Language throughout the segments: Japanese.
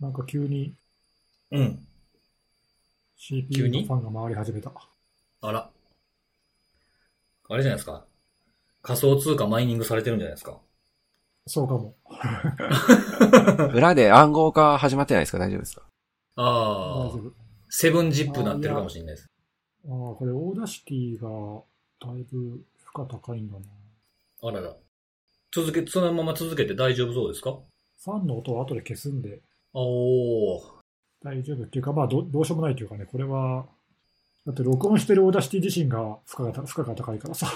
なんか急にうん。CPU 急に？のファンが回り始めた。あら。あれじゃないですか。仮想通貨マイニングされてるんじゃないですか。そうかも。裏で暗号化始まってないですか？大丈夫ですか？ああ大丈、夫。セブンジップになってるかもしれないです。ああ、これ Audacity がだいぶ負荷高いんだな。あらら。続け、そのまま続けて大丈夫そうですか？ファンの音は後で消すんでおー。大丈夫っていうか、まあどどうしようもないというかね、これは、だって録音してる Audacity 自身が負荷が負荷が高いからさ。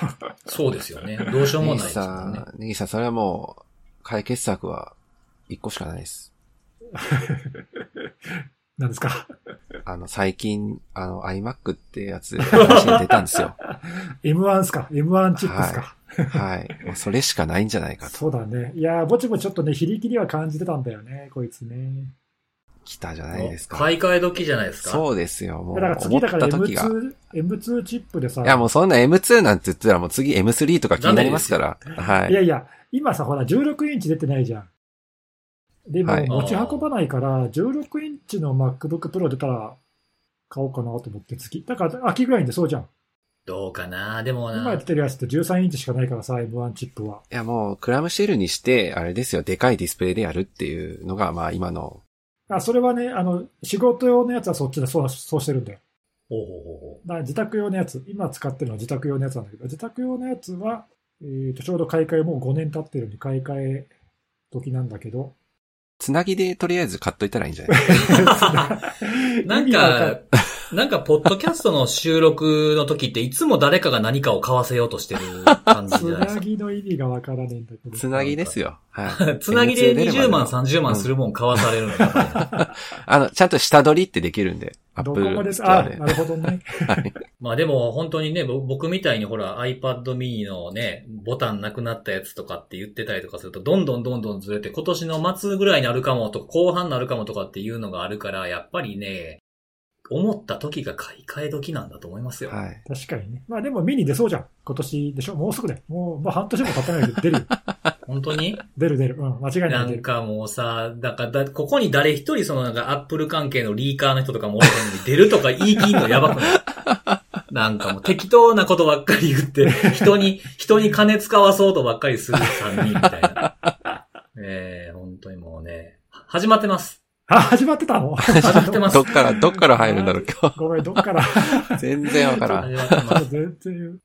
そうですよね。どうしようもないですもさんね。ん、ネギさん、それはもう、解決策は一個しかないです。なんですか？あの、最近、あの、iMac ってやつ、話に出たんですよ。M1 っすか ?M1 チップっすか、はい。もうそれしかないんじゃないかと。そうだね。いやー、ぼちぼちちょっとね、非力には感じてたんだよね、こいつね。来たじゃないですか。買い替え時じゃないですか？そうですよ、もう。だから思っ次だからた時が。い M2、M2 チップでさ、や、もうそんな M2 なんて言ったらもう次 M3 とか気になりますから。はいい。やいや、今さ、ほら、16インチ出てないじゃん。でも、はい持ち運ばないから、16インチの MacBook Pro 出たら、買おうかなと思って次。だから、秋ぐらいに出そうじゃん。どうかな？でもな今やっ。てるやつって13インチしかないからさ、M1 チップは。いや、もう、クラムシェルにして、あれですよ、でかいディスプレイでやるっていうのが、まあ今の、あ、それはね、あの、仕事用のやつはそっちでそう、そうしてるんだよ。ほうほうほうほだから自宅用のやつ、今使ってるのは自宅用のやつなんだけど、自宅用のやつは、えー、とちょうど買い替えもう5年経ってるんで買い替え時なんだけど、つなぎでとりあえず買っといたらいいんじゃない。なんか、なんか、ポッドキャストの収録の時っていつも誰かが何かを買わせようとしてる感じつじゃないですか。なぎの意味がわからねえんだけど。つなぎですよ。はい。つなぎで M2 出るま20万、の30万するもん買わされるのが、あの、ちゃんと下取りってできるんで、アップルどこまでストアで。あ、なるほどね。はい。まあでも本当にね、ぼ僕みたいにほら iPad mini のね、ボタンなくなったやつとかって言ってたりとかすると、どんどんどんどんずれて、今年の末ぐらいになるかもとか、後半になるかもとかっていうのがあるから、やっぱりね、思った時が買い替え時なんだと思いますよ。はい。確かにね。まあでもミニ出そうじゃん。今年でしょもうすぐで。もう、まあ半年も経たないけど出るよ。本当に？出る出る。うん、間違いなない出る。んかもうさ、だからだ、ここに誰一人そのなんかアップル関係のリーカーの人とかもおれへんのに出るとか言い切んのやばくない？なんかもう適当なことばっかり言って、人に、人に金使わそうとばっかりする3人みたいな。ええ本当にもうね、始まってます。あ、始まってたの？始まってますどっから、どっから入るんだろう、今 ごめん、どっから？日。全然わからん。始まってます。全然、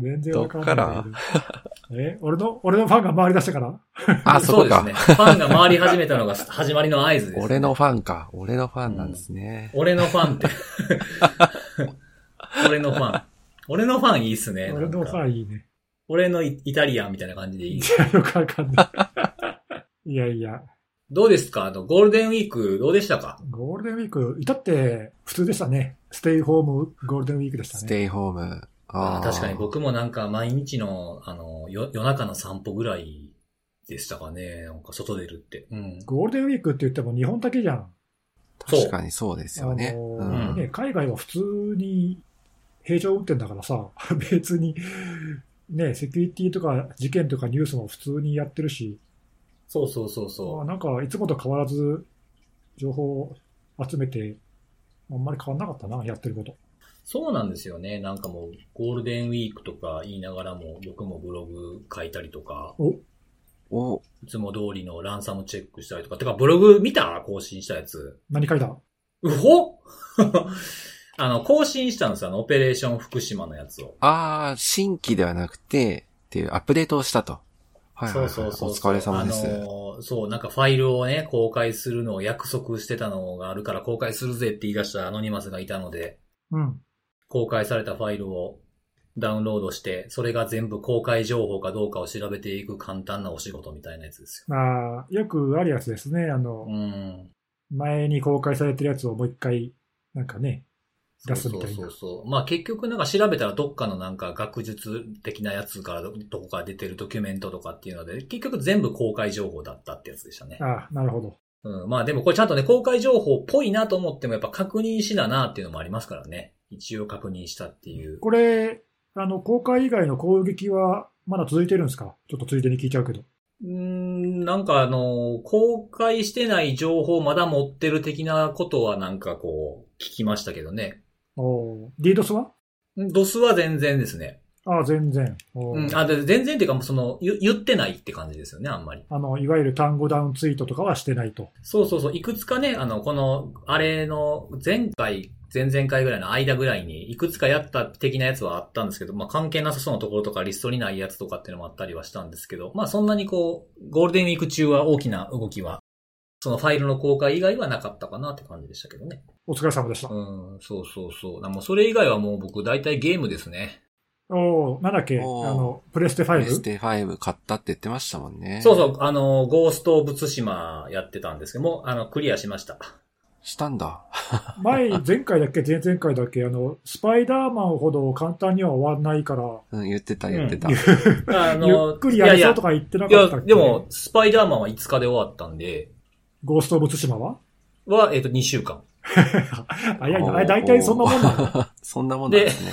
全然わかんどっないんだけど。え俺の、俺のファンが回り出したから？あ、そ。うですね。ファンが回り始めたのが始まりの合図です、俺のファンか。俺のファンなんですね。俺のファンって。俺のファン。俺のファンいいっすね。俺のフン。ァンいいね。俺のイイタリアンみたいな感じでいいい。や、よくわかんない。いやいや、どうですか？あの、ゴールデンウィークどうでしたか？ゴールデンウィーク、いたって普通でしたね。ステイホームゴールデンウィークでしたね。ステイホーム。あーあ確かに僕もなんか毎日の、あの、よ夜中の散歩ぐらいでしたかね。なんか外出るって。うん。ゴールデンウィークって言っても日本だけじゃん。そう確かにそうですよね。あのうんね、海外は普通に平常運転だからさ、別に、ね、セキュリティとか事件とかニュースも普通にやってるし、そうそうそうそあなんかいつもと変わらず情報を集めて、あんまり変わんなかったな、やってること。う。そうなんですよね。なんかもう、ゴールデンウィークとか言いながらも、僕もブログ書いたりとか、お、お、いつも通りのランサムチェックしたりとか。てか、ブログ見た？更新したやつ。何書いた？うほ あの、更新したんですよ。あの、オペレーション福島のやつを。ああ、新規ではなくて、っていうアップデートをしたと。はいはい、はい。そうそうそう。お疲れ様です。あのーそう、なんかファイルをね、公開するのを約束してたのがあるから公開するぜって言い出したアノニマスがいたので、うん。公開されたファイルをダウンロードして、それが全部公開情報かどうかを調べていく簡単なお仕事みたいなやつですまあ、よくあるやつですね。あよ。の、うん。前に公開されてるやつをもう一回、なんかね、出すみたいなそうそうそう。まあ結局なんか調べたらどっかのなんか学術的なやつからどどこか出てるドキュメントとかっていうので、結局全部公開情報だったってやつでしたね。ああ、なるほど。うん、まあでもこれちゃんとね、公開情報っぽいなと思ってもやっぱ確認しななっていうのもありますからね。一応確認したっていう。これ、あの、公開以外の攻撃はまだ続いてるんですか？ちょっとついでに聞いちゃうけど。うーん、なんかあの、公開してない情報まだ持ってる的なことはなんかこう、聞きましたけどね。おー DDoS は？ドスは全然ですね。ああ、全然。うん。あ、で全然っていうかその、言言ってないって感じですよね、あんまり。あの、いわゆる単語ダウンツイートとかはしてないと。そうそうそう。いくつかね、あの、この、あれの、前回、前々回ぐらいの間ぐらいに、いくつかやった的なやつはあったんですけど、まあ関係なさそうなところとかリストにないやつとかっていうのもあったりはしたんですけど、まあそんなにこう、ゴールデンウィーク中は大きな動きは、そのファイルの公開以外はなかったかなって感じでしたけどね。お疲れ様でした。うん、そうそうそう。もうそれ以外はもう僕大体ゲームですね。おーなんだっけ？あおーの、プレステプレス 5? テ5買ったって言ってましたもんね。そうそう、あの、ゴースト・オブ・ツシマやってたんですけども、あの、クリアしました。したんだ。前、前回だっけ？前々回だっけ？あの、スパイダーマンほど簡単には終わんないから、うん、言ってた言ってた。あゆっくりやりそうとか言ってないかやったっけ？でも、スパイダーマンは5日で終わったんで、ゴースト・オブ・ツシマは？は、えっ、と、2週間。早いな。あれ、大体そんなもんなの そんなもんなんですね。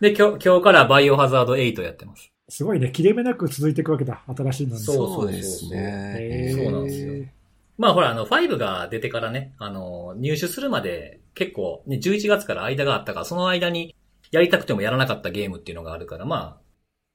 で、今日、今日からバイオハザード8やってます。すごいね。切れ目なく続いていくわけだ。新しいのに。そうそうですね。そうなんですよまあほら、あの、5が出てからね、あの、入手するまで結構、ね、11月から間があったから、その間にやりたくてもやらなかったゲームっていうのがあるから、まあ、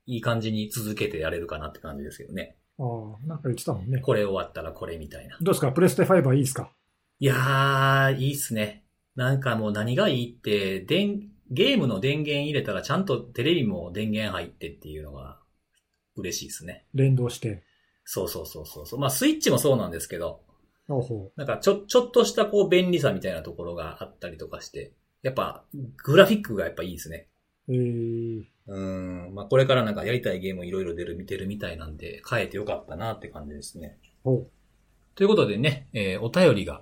いい感じに続けてやれるかなって感じですけどね。ああ、なんか言ってたもんね。これ終わったらこれみたいな。どうですか？プレステ5はいいですか？いやー、いいっすね。なんかもう何がいいって、電、ゲームの電源入れたらちゃんとテレビも電源入ってっていうのが嬉しいですね。連動して。そうそうそうそうそう。まあスイッチもそうなんですけど、おほなんかちょ、ちょっとしたこう便利さみたいなところがあったりとかして、やっぱグラフィックがやっぱいいですね。う。えー、うん。まあこれからなんかやりたいゲームいろいろ出る、見てるみたいなんで、変えてよかったなって感じですね。ほということでね、えーお便りが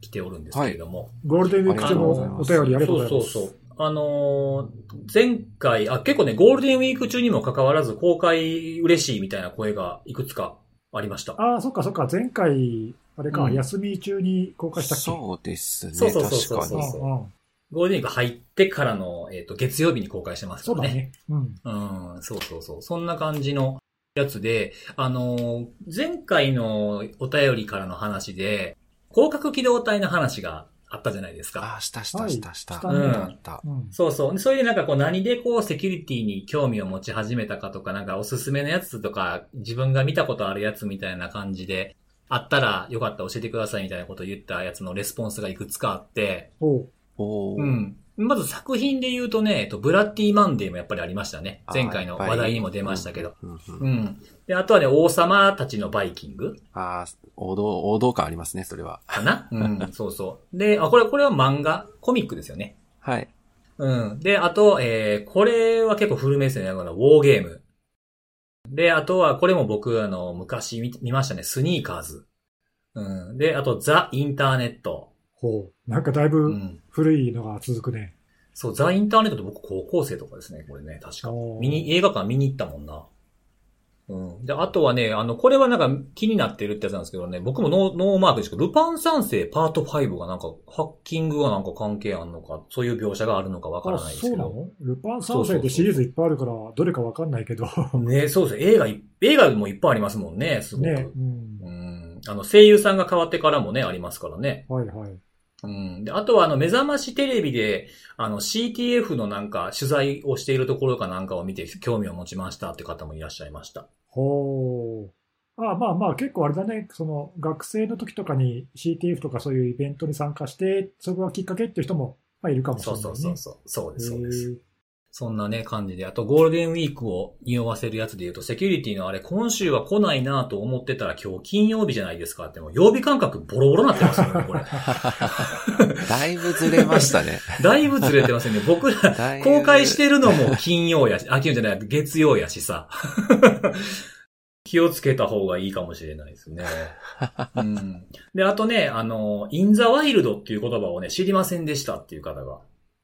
来ておるんですけれども、う。ゴールデンウィーク中のお便りありがとうございます。そうそうそう。あのー前回、あ、結構ね、ゴールデンウィーク中にもかかわらず公開嬉しいみたいな声がいくつかありました。ああ、そっかそっか。前回、あれか、うん休み中に公開したっけ？そうですね。そうそうそうそう確かに。そうゴールデンウィーク入ってからの、えっ、と、月曜日に公開してますからね。そうだね。うん。うん、そうそうそう。そんな感じのやつで、あのー前回のお便りからの話で、広角機動隊の話があったじゃないですか。あ、したしたしたした。はいした。うん。そうそう。それでなんかこう何でこうセキュリティに興味を持ち始めたかとか、なんかおすすめのやつとか、自分が見たことあるやつみたいな感じで、あったらよかったら教えてくださいみたいなことを言ったやつのレスポンスがいくつかあって、おうん。まず作品で言うとね、えっと、ブラッディマンデーもやっぱりありましたね。あ前回の話題にも出ましたけど。。うん。で、あとはね、王様たちのバイキングあー王道、王道感ありますね、それは。かな？うん、そうそう。で、あ、これ、これは漫画、コミックですよね。はい。うん。で、あと、えー、これは結構古めですね。このウォーゲーム。で、あとは、これも僕、あの、昔見見ましたね。スニーカーズ。うん。で、あと、ザ・インターネット。ほう。なんかだいうぶん。古いのが続くね。そう、ザ・インターネットって僕高校生とかですね。これね、確か見に、映画館見に行ったもんな。うん。で、あとはね、あの、これはなんか気になってるってやつなんですけどね、僕もノーノーマークですけど、ルパン三世パート5がなんか、ハッキングがなんか関係あんのか、そういう描写があるのかわからないですけど。そうなの？ルパン三世ってシリーズいっぱいあるから、どれかわかんないけど。ねそうですね。映画い、映画もいっぱいありますもんね、すごく。ね。うんう。ん。あの、声優さんが変わってからもね、ありますからね。はいはい。うん。で、あとはあの、目覚ましテレビで、あの、CTF のなんか、取材をしているところかなんかを見て、興味を持ちましたって方もいらっしゃいました。ほう。ああまあまあ結構あれだね、その学生の時とかに CTF とかそういうイベントに参加して、そこがきっかけっていう人も、まあ、いるかもしれそないね。うそうそうそう。そうです、そうです。そんなね、感じで。あと、ゴールデンウィークを匂わせるやつで言うと、セキュリティのあれ、今週は来ないなと思ってたら、今日金曜日じゃないですかって、もう曜日感覚ボロボロなってますよね、これ。だいぶずれましたね。だいぶずれてますよね。僕ら、公開してるのも金曜やし、あ、金曜じゃない、月曜やしさ。気をつけた方がいいかもしれないですね。うん、で、あとね、あの、インザワイルドっていう言葉をね、知りませんでしたっていう方が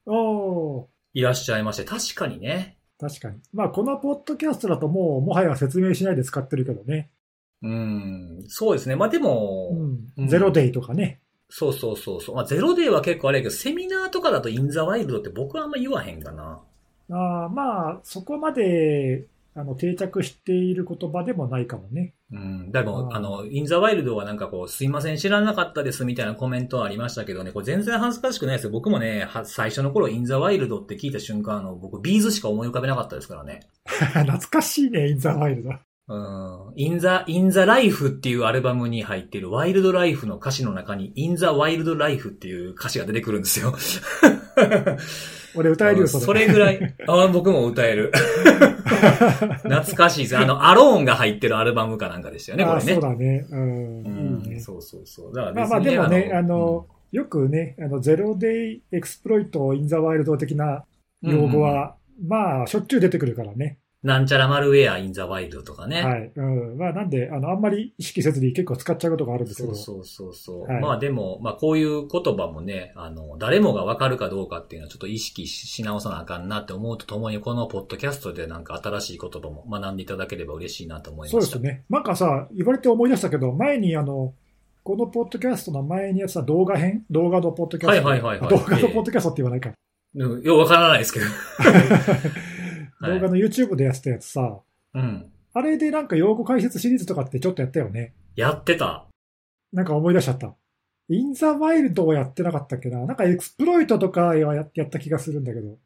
おーいらっしゃいまして、確かにね。確かに。まあこのポッドキャストだともうもはや説明しないで使ってるけどね。うん、そうですね。まあでも、うん。うんゼロデイとかね。そうそうそうそう。まあゼロデーは結構あれやけど、セミナーとかだと in the wild って僕はあんま言わへんかな。ああまあそこまであの、定着している言葉でもないかもね。うん。でも、うんあの、 in the wild はなんかこう、すいません、知らなかったですみたいなコメントありましたけどね、これ全然恥ずかしくないですよ。僕もね、は最初の頃、 in the wild って聞いた瞬間、あの、僕、 B'z しか思い浮かべなかったですからね。懐かしいね、 in the wild。うん。 IN THE、IN THE LIFE っていうアルバムに入ってる WILD LIFE の歌詞の中に、 in the wild life っていう歌詞が出てくるんですよ。俺歌えるよ、それ。それぐらい、あ僕も歌える。懐かしいです。あの、 ALONE が入ってるアルバムかなんかでしたよね、こあれね。そうだね。うん。うんいいね。そうそうそう。だからまあまあでもね、あの、よくね、あの、ゼロデイ exploit、in the wild 的な用語は、まあ、しょっちゅう出てくるからね。なんちゃらマルウェアインザワイルドとかね。はい。うん。まあ、なんで、あの、あんまり意識せずに結構使っちゃうことがあるんですけど。そうそうそう。はいまあでも、まあこういう言葉もね、あの、誰もがわかるかどうかっていうのはちょっと意識しし直さなあかんなって思うとともに、このポッドキャストでなんか新しい言葉も学んでいただければ嬉しいなと思いました。そうですね。なんかさ、言われて思い出したけど、前にあの、このポッドキャストの前にやってた動画編動画のポッドキャスト。はいはいはいはい動画のポッドキャストって言わないか。うん。ようわからないですけど。はい動画の YouTube でやってたやつさ、うん。あれでなんか用語解説シリーズとかってちょっとやったよね。やってた。なんか思い出しちゃった。 in the wild をやってなかったっけななんか exploit とかはややった気がするんだけど。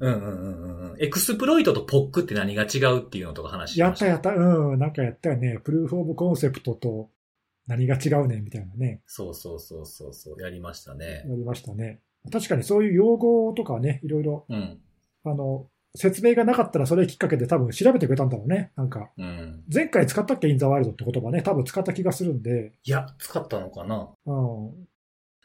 うんうんうんうんうん。 exploit と PoC って何が違うっていうのとか話しました。やったやった。うん。なんかやったよね。 proof of concept と何が違うねんみたいなね。そうそうそうそうそう。やりましたね。やりましたね。確かにそういう用語とかね、いろいろ、うん。あの、説明がなかったらそれきっかけで多分調べてくれたんだろうね。なんか、うん。前回使ったっけインザワイルドって言葉ね、多分使った気がするんで、いや、使ったのかなうん。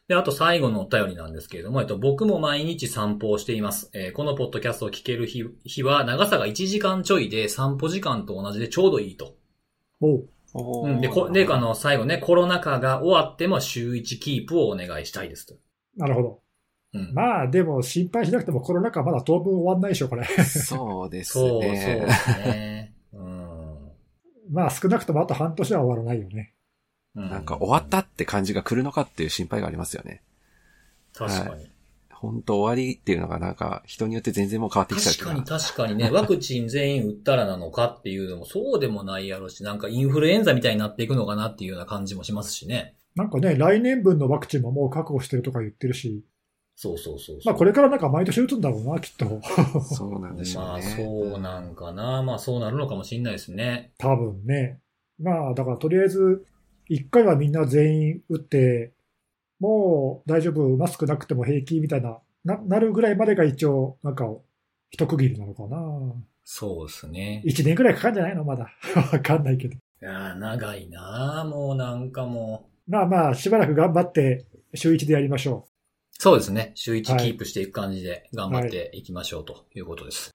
で、あと最後のお便りなんですけれども、えっと、僕も毎日散歩をしています。えーこのポッドキャストを聞ける日日は、長さが1時間ちょいで、散歩時間と同じでちょうどいいと。おううん、で、こで、あの、最後ね、コロナ禍が終わっても週1キープをお願いしたいですと。なるほど。うん。まあ、でも心配しなくてもコロナ禍まだ当分終わんないでしょ、これ。そうですそう、そうね。ですね。うん。まあ、少なくともあと半年は終わらないよね。うなんか終わったって感じが来るのかっていう心配がありますよね。確かに。本当終わりっていうのがなんか人によって全然もう変わってきちゃう確かにら確かにね、ワクチン全員打ったらなのかっていうのもそうでもないやろし、なんかインフルエンザみたいになっていくのかなっていうような感じもしますしね。なんかね、来年分のワクチンももう確保してるとか言ってるし、そうそうそうそう。まあこれからなんか毎年打つんだろうな、きっと。そうなんでしょうね。まあそうなんかな。まあそうなるのかもしれないですね。多分ね。まあ、だからとりあえず、一回はみんな全員打って、もう大丈夫、マスクなくても平気みたいな、な、なるぐらいまでが一応、なんか、一区切りなのかな。そうですね。一年ぐらいかかるんじゃないの？まだ。わかんないけど。いやー長いなもうなんかもう。まあまあ、しばらく頑張って、週一でやりましょそうですね。週1はいキープしていく感じで頑張っていきましょうということです。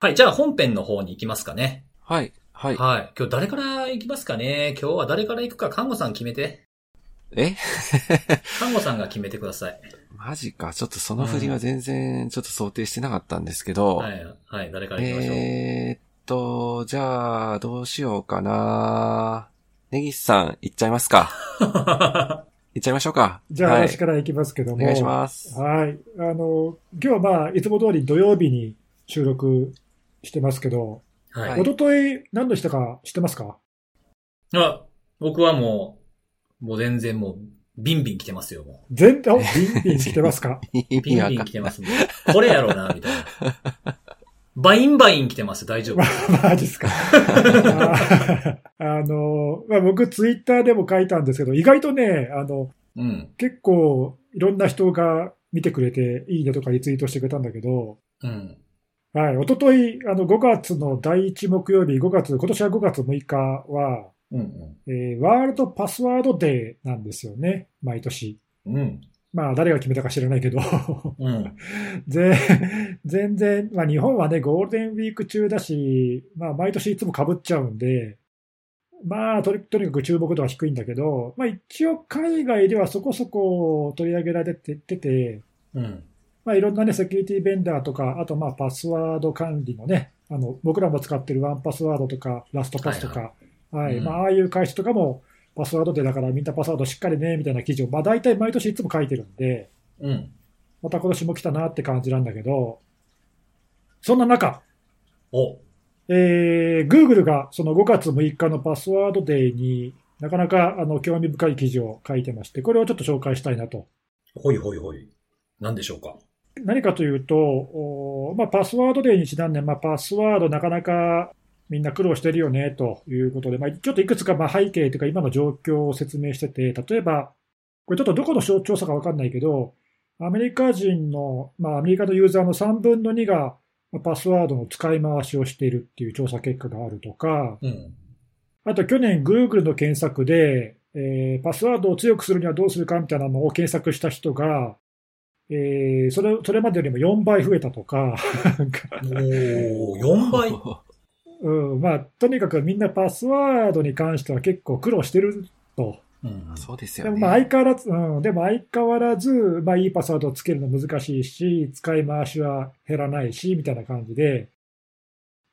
はい、じゃあ本編の方に行きますかね。はい。はい。はい。今日誰から行きますかね？今日は誰から行くか、看護さん決めて。え？看護さんが決めてください。マジか。ちょっとその振りは全然ちょっと想定してなかったんですけど。はい、はい、誰から行きましょう？えーっと、じゃあ、どうしようかな。ネギスさん、行っちゃいますか。行っちゃいましょうか。う。じゃあ、はい私から行きますけども。お願いします。はい。あの、今日はまあ、いつも通り土曜日に収録してますけど、はい。一昨日何度したか？知ってますか？あ、僕はもう、もう全然もう、ビンビン来てますよ、も全体、おビンビンしてますか？ビンビン。来てますね。これやろうな、みたいな。バインバイン来てます、大丈夫。マジっすか。あ あの、まあ、僕ツイッターでも書いたんですけど、意外とね、あの、うん。結構いろんな人が見てくれて、いいねとかリツイートしてくれたんだけど、うん。はい、一昨日あの、5月の第1木曜日、5月、今年は5月6日は、うん。えー World Password Day なんですよね、毎年。うん。まあ、誰が決めたか知らないけど。うん。ぜ全然、まあ日本はね、ゴールデンウィーク中だし、まあ毎年いつも被っちゃうんで、まあとにとにかく注目度は低いんだけど、まあ一応海外ではそこそこ取り上げられてて、うん。まあいろんなね、セキュリティベンダーとか、あとまあパスワード管理のね、あの、僕らも使ってるワンパスワードとか、ラストパスとか、はい、うんまあああいう会社とかも、パスワードでだからみんなパスワードしっかりね、みたいな記事を、まあ大体毎年いつも書いてるんで、うん。また今年も来たなって感じなんだけど、そんな中、お。えー、Google がその5月6日のパスワードデーになかなかあの興味深い記事を書いてまして、これをちょっと紹介したいなと。ほいほいほい。何でしょうか？何かというと、おまあ、パスワードデーにちなんで、まあ、パスワードなかなかみんな苦労してるよねということで、まあ、ちょっといくつかまあ背景というか今の状況を説明してて、例えば、これちょっとどこの調査かわかんないけど、アメリカ人の、まあ、アメリカのユーザーの3分の2がパスワードの使い回しをしているっていう調査結果があるとか、うん。あと去年 Google の検索で、えーパスワードを強くするにはどうするかみたいなのを検索した人が、えーそれそれまでよりも4倍増えたとか、おー、4倍？うんまあ、とにかくみんなパスワードに関しては結構苦労してると。うん。そうですでもよね。まあ相変わらず、うん、でも相変わらず、まあいいパスワードをつけるの難しいし、使い回しは減らないし、みたいな感じで、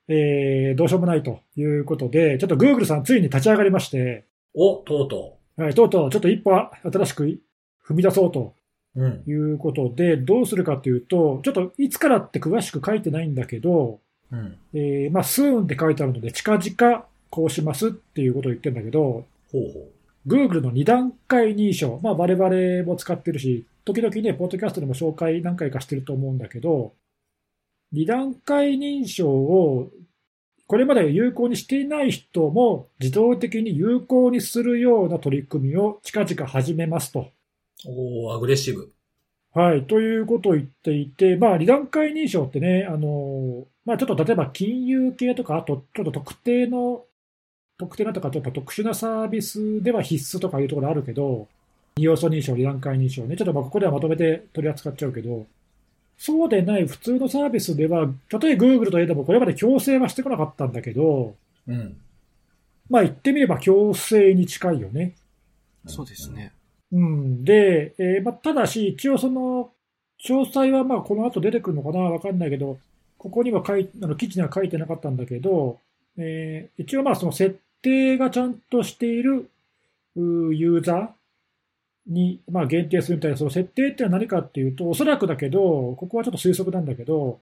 えーどうしようもないということで、ちょっと Google さんついに立ち上がりまして、お、とうとはい、とうとうちょっと一歩新しく踏み出そうとう。うん。いうことで、どうするかというと、ちょっといつからって詳しく書いてないんだけど、うん。えーまあ、スーンって書いてあるので、近々こうしますっていうことを言ってるんだけど、ほうほ Google の2段階認証、まあ、我々も使ってるし、時々ね、ポッドキャストでも紹介何回かしてると思うんだけど、2段階認証をこれまで有効にしていない人も自動的に有効にするような取り組みを近々始めますと。う。おー、アグレッシブ。はい。ということを言っていて、まあ、二段階認証ってね、あの、まあ、ちょっと例えば金融系とか、あと、ちょっと特定の、特定なとか、ちょっと特殊なサービスでは必須とかいうところあるけど、二要素認証、二段階認証ね、ちょっとまあここではまとめて取り扱っちゃうけど、そうでない普通のサービスでは、たとえ Google といえども、これまで強制はしてこなかったんだけど、うん。まあ言ってみれば強制に近いよね。そうですね。うん、で、えーまあ、ただし、一応その、詳細はまあこの後出てくるのかなわかんないけど、ここには書いあの記事には書いてなかったんだけど、えー一応まあその設定がちゃんとしているユーザーにまあ限定するみたいな、その設定ってのは何かっていうと、おそらくだけど、ここはちょっと推測なんだけど、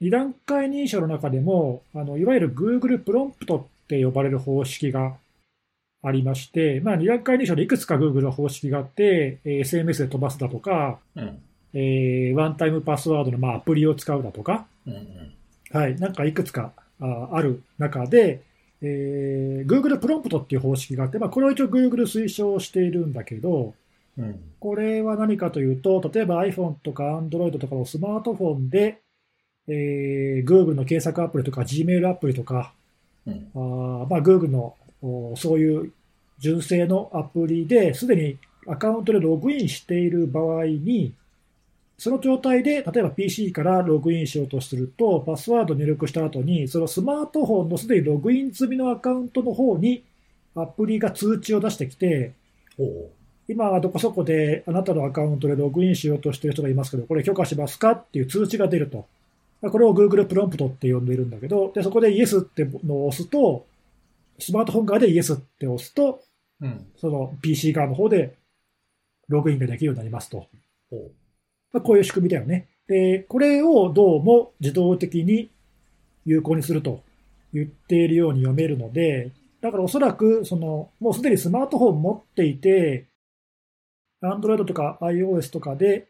二段階認証の中でも、あのいわゆる Google プロンプトって呼ばれる方式がありまして、まあ、二段階認証でいくつか Google の方式があって、SMS で飛ばすだとか、うん。えーワンタイムパスワードのまあアプリを使うだとか、うん。うん。はい、なんかいくつかあある中で、えー Google プロンプトっていう方式があって、まあ、これは一応 Google 推奨しているんだけど、うん。これは何かというと、例えば iPhone とか Android とかのスマートフォンで、えー Google の検索アプリとか Gmail アプリとか、うん。あーまあ、Google のおそういう純正のアプリですでにアカウントでログインしている場合に、その状態で、例えば PC からログインしようとすると、パスワード入力した後に、そのスマートフォンのすでにログイン済みのアカウントの方にアプリが通知を出してきて。今はどこそこであなたのアカウントでログインしようとしている人がいますけど、これ許可しますかっていう通知が出ると。これを Google プロンプトって呼んでいるんだけど、でそこで Yes ってのを押すと、スマートフォン側で Yes って押すと、うん。その PC 側の方でログインができるようになりますと。まあこういう仕組みだよね。で、これをどうも自動的に有効にすると言っているように読めるので、だからおそらく、その、もうすでにスマートフォン持っていて、Android とか iOS とかで、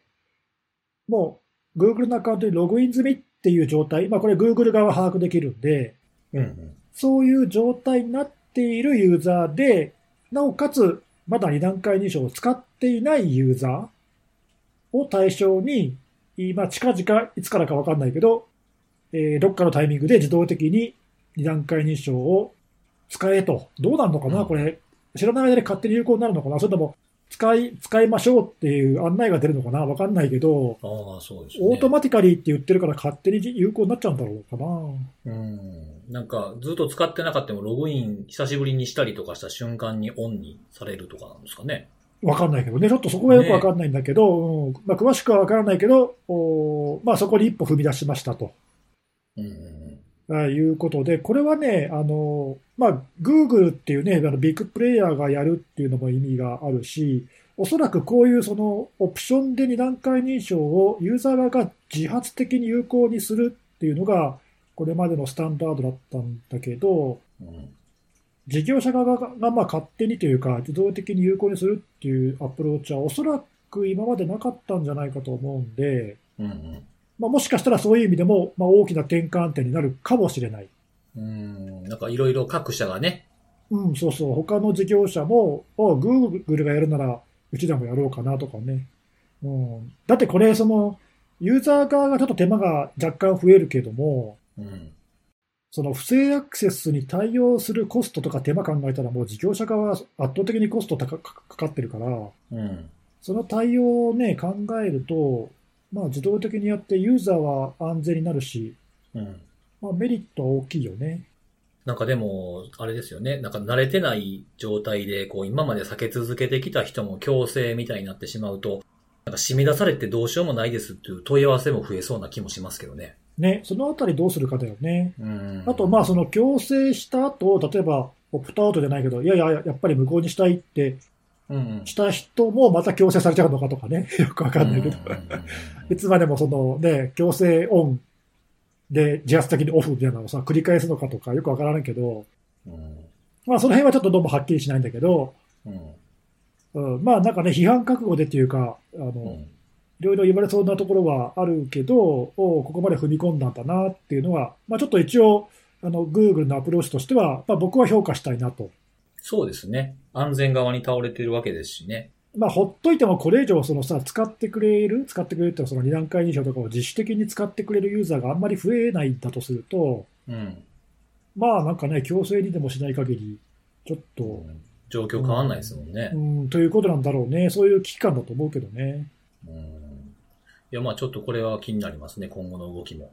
もう Google のアカウントにログイン済みっていう状態、まあこれ Google 側は把握できるんで、うん。うん。そういう状態になっているユーザーで、なおかつ、まだ二段階認証を使っていないユーザーを対象に、今、近々、いつからかわかんないけど、えーどっかのタイミングで自動的に二段階認証を使えと。どうなるのかな、うんこれ。知らない間で勝手に有効になるのかな？それとも、使い、使いましょうっていう案内が出るのかな？わかんないけど、ああ、そうですね。オートマティカリーって言ってるから勝手に有効になっちゃうんだろうかな？うん。なんか、ずっと使ってなかったもログイン久しぶりにしたりとかした瞬間にオンにされるとかなんですかね。わかんないけどね、ちょっとそこがよくわかんないんだけど、うん。まあ、詳しくはわからないけど、おまあ、そこに一歩踏み出しましたと、うんいうことで、これはね、あのまあ、Google っていうね、あのビッグプレイヤーがやるっていうのも意味があるし、おそらくこういうそのオプションで二段階認証をユーザー側が自発的に有効にするっていうのが、これまでのスタンダードだったんだけど、うん。事業者側ががまあ勝手にというか、自動的に有効にするっていうアプローチは、おそらく今までなかったんじゃないかと思うんで、うんまあ、もしかしたらそういう意味でも、まあ、大きな転換点になるかもしれない。うん。うん。なんかいろいろ各社がね、うん、そうそう、他の事業者も、お Google がやるなら、うちでもやろうかなとかね。うん、だってこれ、その、ユーザー側がちょっと手間が若干増えるけども、うん。その不正アクセスに対応するコストとか手間考えたら、もう事業者側は圧倒的にコスト高かかかってるから、うん。その対応をね、考えると、まあ自動的にやってユーザーは安全になるし、うん。まあメリットは大きいよね。なんかでも、あれですよね。なんか慣れてない状態で、こう今まで避け続けてきた人も強制みたいになってしまうと、なんか締め出されてどうしようもないですっていう問い合わせも増えそうな気もしますけどね。ね、そのあたりどうするかだよね。うん。あと、まあその強制した後、例えばオプトアウトじゃないけど、いやいや、やっぱり無効にしたいってうん。した人もまた強制されちゃうのかとかね、よくわかんないけど。いつまでもそのね、強制オンで自発的にオフみたいなのをさ、繰り返すのかとかよくわからないけど、うんまあその辺はちょっとどうもはっきりしないんだけど、うんうん、まあなんかね、批判覚悟でっていうか、あの、うんいろいろ言われそうなところはあるけど、おここまで踏み込んだんだなっていうのは、まあちょっと一応、あの、Google のアプローチとしては、まあ僕は評価したいなと。そうですね。安全側に倒れてるわけですしね。まあほっといてもこれ以上そのさ、使ってくれる、使ってくれるってその二段階認証とかを自主的に使ってくれるユーザーがあんまり増えないんだとすると、うん。まあなんかね、強制にでもしない限り、ちょっと、状況変わんないですもんねう。ん、ということなんだろうね。そういう危機感だと思うけどね。うんいや、まあちょっとこれは気になりますね、今後の動きも。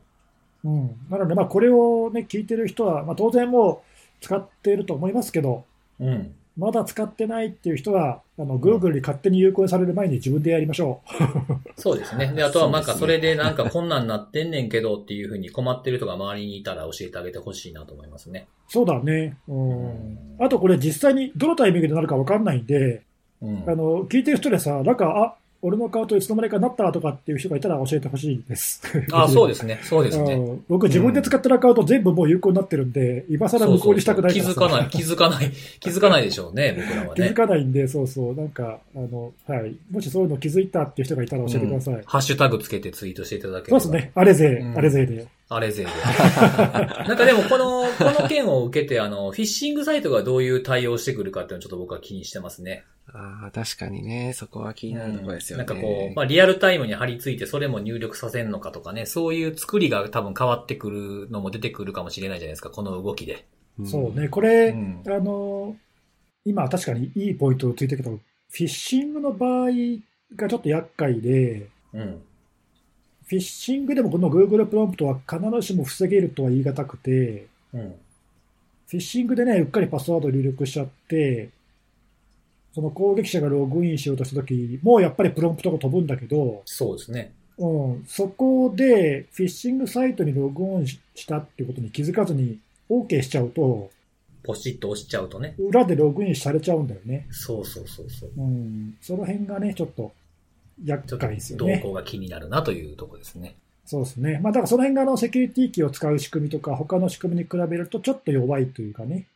うん。なので、まあこれをね、聞いてる人は、まあ当然もう使っていると思いますけど、うん。まだ使ってないっていう人は、あの、Google に勝手に有効にされる前に自分でやりましょ そうですね。で、あとはなんかそれでなんかこんなんなってんねんけどっていうふうに困ってる人が周りにいたら教えてあげてほしいなと思いますね。う。そうだね。ううんん。あとこれ実際にどのタイミングでなるかわかんないんで、うん。あの、聞いてる人でさ、なんか、あ、俺の顔といつの間にかなったとかっていう人がいたら教えてほしいです。あ、そうですね。そうですね。うん僕自分で使ってるアカウント全部もう有効になってるんで、今更無効にしたくない気づかない、気づかない、気づかないでしょうね、僕らは気づね。かないんで、そうそう、なんか、あの、はい。もしそういうの気づいたっていう人がいたら教えてください。ハッシュタグつけてツイートしていただければ。そうですね。あれ勢、うんあれ勢で。あれぜいで。なんかでもこの、この件を受けて、あの、フィッシングサイトがどういう対応してくるかっていうのをちょっと僕は気にしてますね。ああ、確かにね、そこは気になるところですよね。なんかこう、まあリアルタイムに貼り付いてそれも入力させるのかとかね、そういう作りが多分変わってくるのも出てくるかもしれないじゃないですか、この動きで。んそうね。これ、うんあの、今確かにいいポイントをついてるけど、フィッシングの場合がちょっと厄介で、うん。フィッシングでもこの Google プロンプトは必ずしも防げるとは言い難くて、うん。フィッシングでね、うっかりパスワードを入力しちゃって、その攻撃者がログインしようとしたとき、もうやっぱりプロンプトが飛ぶんだけど、そうですね。うん、そこでフィッシングサイトにログオンししたっていうことに気づかずに OK しちゃうと、ポチッと押しちゃうとね。裏でログインされちゃうんだよね。そうそうそうそう。うん、その辺がね、ちょっと厄介ですよ動ね。向が気になるなというところですね。そうですね。まあだからその辺があのセキュリティキーを使う仕組みとか他の仕組みに比べるとちょっと弱いというかね。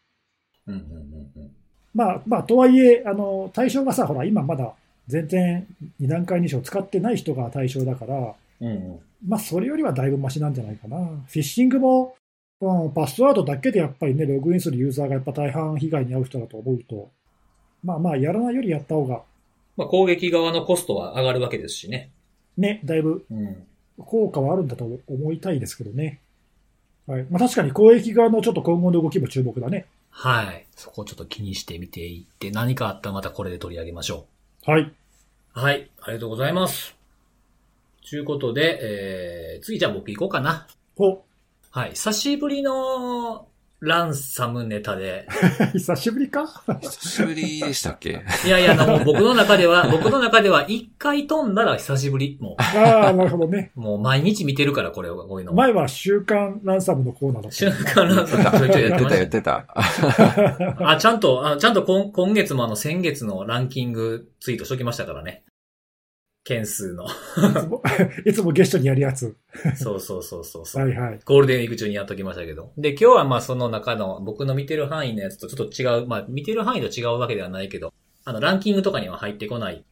うんうんうんうん。まあまあとはいえ、あの、対象がさ、ほら今まだ全然二段階認証を使ってない人が対象だから、うんうん。まあそれよりはだいぶマシなんじゃないかな。フィッシングも、うん、パスワードだけでやっぱりね、ログインするユーザーがやっぱ大半被害に遭う人だと思うと、まあまあやらないよりやった方が、まあ攻撃側のコストは上がるわけですしね。ね、だいぶうん。効果はあるんだと思いたいですけどね。はい。まあ確かに攻撃側のちょっと今後の動きも注目だね。はい。そこをちょっと気にしてみていって、何かあったらまたこれで取り上げましょはい。う。はい。ありがとうございます。ということで、えー、次じゃあ僕行こうかな。お、はい。久しぶりのランサムネタで。久しぶりか？久しぶりでしたっけ？いやいや、あの、僕の中では、僕の中では一回飛んだら久しぶり。もああ、なるほどね。う、もう毎日見てるから、これを、こういうのを。前は週刊ランサムのコーナーだった。瞬間ランサムちょいちょいややってた、やってましってた。た。あ、ちゃんと、あちゃんと今今月もあの先月のランキングツイートしときましたからね。件数の。いつも、いつもゲストにやるやつ。そうそうそうそうそう。はいはい。ゴールデンウィーク中にやっときましたけど。で、今日はまあその中の僕の見てる範囲のやつとちょっと違う、まあ見てる範囲と違うわけではないけど、あのランキングとかには入ってこない、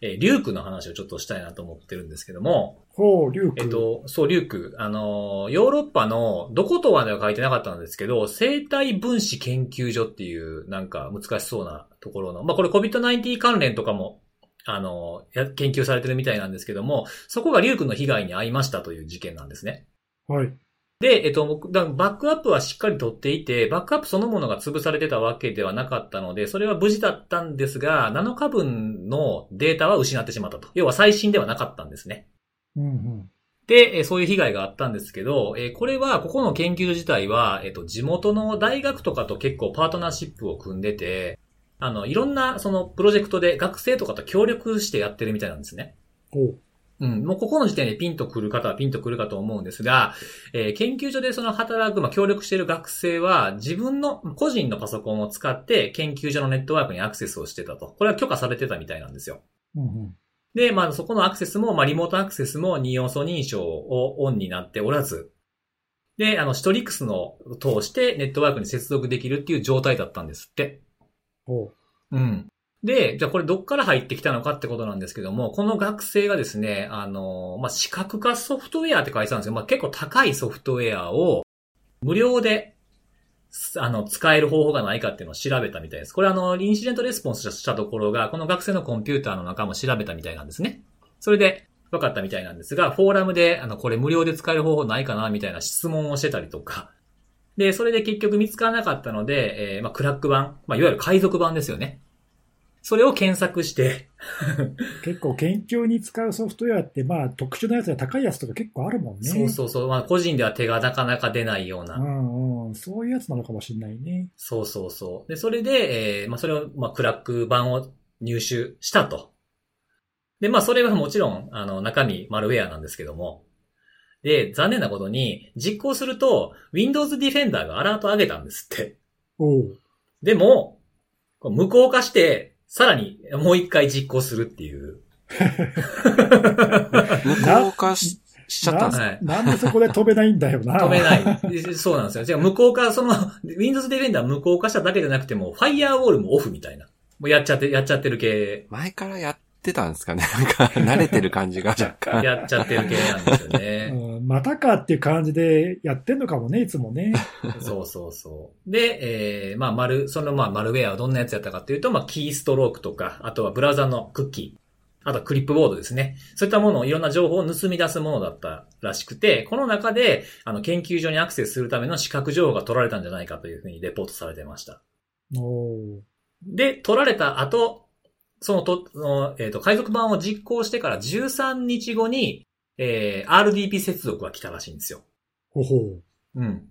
えーリュークの話をちょっとしたいなと思ってるんですけども、ほう、リュウク。えっと、そう、リューク。あのー、ヨーロッパの、どことはでは書いてなかったんですけど、生体分子研究所っていう、なんか難しそうなところの、まあこれ COVID-19 関連とかも、あの研究されてるみたいなんですけども、そこがリュークの被害に遭いましたという事件なんですね。はい。で、えっと、僕だバックアップはしっかり取っていて、バックアップそのものが潰されてたわけではなかったので、それは無事だったんですが、7日分のデータは失ってしまったと。要は最新ではなかったんですね。うんうん。で、えーそういう被害があったんですけど、えーこれは、ここの研究所自体は、えっ、と、地元の大学とかと結構パートナーシップを組んでて、あの、いろんな、その、プロジェクトで学生とかと協力してやってるみたいなんですね。ほう。うん、もうここの時点でピンとくる方はピンとくるかと思うんですが、えー研究所でその働く、まあ、協力している学生は、自分の個人のパソコンを使って研究所のネットワークにアクセスをしてたと。これは許可されてたみたいなんですよ。うんうん。で、まあ、そこのアクセスも、まあ、リモートアクセスも二要素認証をオンになっておらず、で、あの、シトリックスの通してネットワークに接続できるっていう状態だったんですって。ほうん。で、じゃあこれどっから入ってきたのかってことなんですけども、この学生がですね、あの、まあ、視覚化ソフトウェアって書いてたんですよ。まあ、結構高いソフトウェアを無料で、あの、使える方法がないかっていうのを調べたみたいです。これあの、インシデントレスポンスしたところが、この学生のコンピューターの中も調べたみたいなんですね。それで分かったみたいなんですが、フォーラムで、あの、これ無料で使える方法ないかなみたいな質問をしてたりとか、で、それで結局見つからなかったので、えーまあ、クラック版、まあ、いわゆる海賊版ですよね。それを検索して、う。結構研究に使うソフトウェアって、まあ特殊なやつや高いやつとか結構あるもんね。そうそうそう、まあ、個人では手がなかなか出ないような、うんうん。そういうやつなのかもしれないね。そうそうそう。で、それで、えーまあ、それを、まあ、クラック版を入手したと。で、まあ、それはもちろん、あの、中身、マルウェアなんですけども。で、残念なことに、実行すると、Windows Defender がアラート上げたんですって。おう。でも、無効化して、さらにもう一回実行するっていう。無効化ししちゃったんですかはいなんでそこで飛べないんだよな。止めない。でそうなんですよ。じゃあ無効化、その、Windows Defender 無効化しただけじゃなくても、Firewall もオフみたいな。もうやっちゃって、やっちゃってる系、前からやってたんですかね？なんか、慣れてる感じが 若干。やっちゃってる系なんですよね。うん、またかっていう感じでやってんのかもね、いつもね。そうそうそう。で、えー、まあ、マル、そのまあ、マルウェアはどんなやつやったかっていうと、まあ、キーストロークとか、あとはブラウザのクッキー、あとはクリップボードですね。そういったものを、いろんな情報を盗み出すものだったらしくて、この中で、あの、研究所にアクセスするための視覚情報が取られたんじゃないかというふうにレポートされてました。で、取られた後、そのと、そのえっ、と、海賊版を実行してから13日後に、えー、RDP 接続が来たらしいんですよ。ほほう。うん。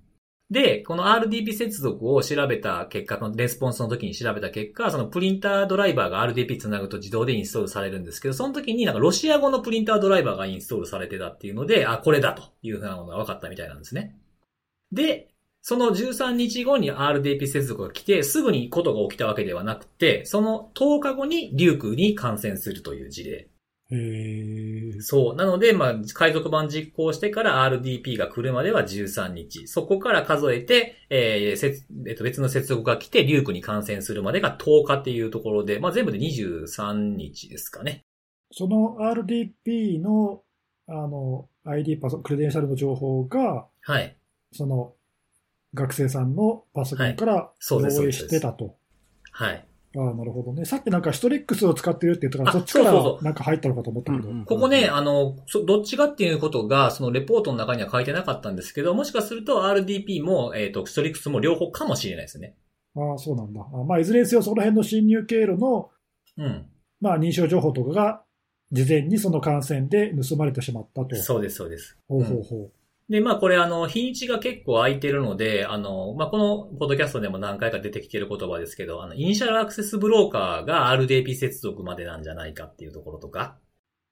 で、この RDP 接続を調べた結果、レスポンスの時に調べた結果、そのプリンタードライバーが RDP つなぐと自動でインストールされるんですけど、その時になんかロシア語のプリンタードライバーがインストールされてたっていうので、あ、これだというふうなのが分かったみたいなんですね。で、その13日後に RDP 接続が来て、すぐにことが起きたわけではなくて、その10日後にリュークに感染するという事例。へえ。そう。なので、まあ、海賊版実行してから RDP が来るまでは13日。そこから数えて、えーせつえっと、別の接続が来て、リュークに感染するまでが10日っていうところで、まあ、全部で23日ですかね。その RDP の、あの、ID パソ、クレデンシャルの情報が、はい。その、学生さんのパソコンから漏洩してたと。はい。ああ、なるほどね。さっきなんかシトリックスを使ってるって言ったから、あそっちからなんか入ったのかと思ったけど。ここね、あの、そどっちかっていうことが、そのレポートの中には書いてなかったんですけど、もしかすると RDP も、えっ、と、ストリックスも両方かもしれないですね。ああ、そうなんだ。あまあ、いずれにせよその辺の侵入経路の、うん。まあ、認証情報とかが、事前にその感染で盗まれてしまったと。そうです、そうです。ほうほうほで、まあこれあの、日にちが結構空いてるので、あの、まあこのポッドキャストでも何回か出てきてる言葉ですけど、あの、イニシャルアクセスブローカーが RDP 接続までなんじゃないかっていうところとか、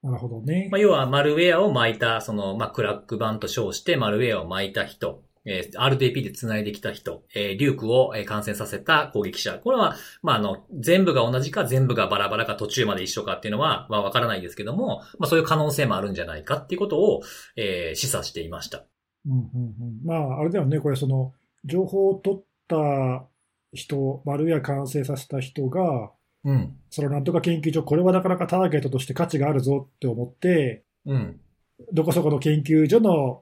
う。なるほどねま。あ要はマルウェアを巻いた、その、まあクラック版と称してマルウェアを巻いた人えー RDP で繋いできた人、えーリュークをえー感染させた攻撃者。これは、まあ、あの、全部が同じか全部がバラバラか途中まで一緒かっていうのは、まあ、わからないですけども、まあ、そういう可能性もあるんじゃないかっていうことを、えー示唆していました。うんうんうん、まあ、あれだよね、これ、その、情報を取った人、あるいは感染させた人が、うん。そのなんとか研究所、これはなかなかターゲットとして価値があるぞって思って、うん。どこそこの研究所の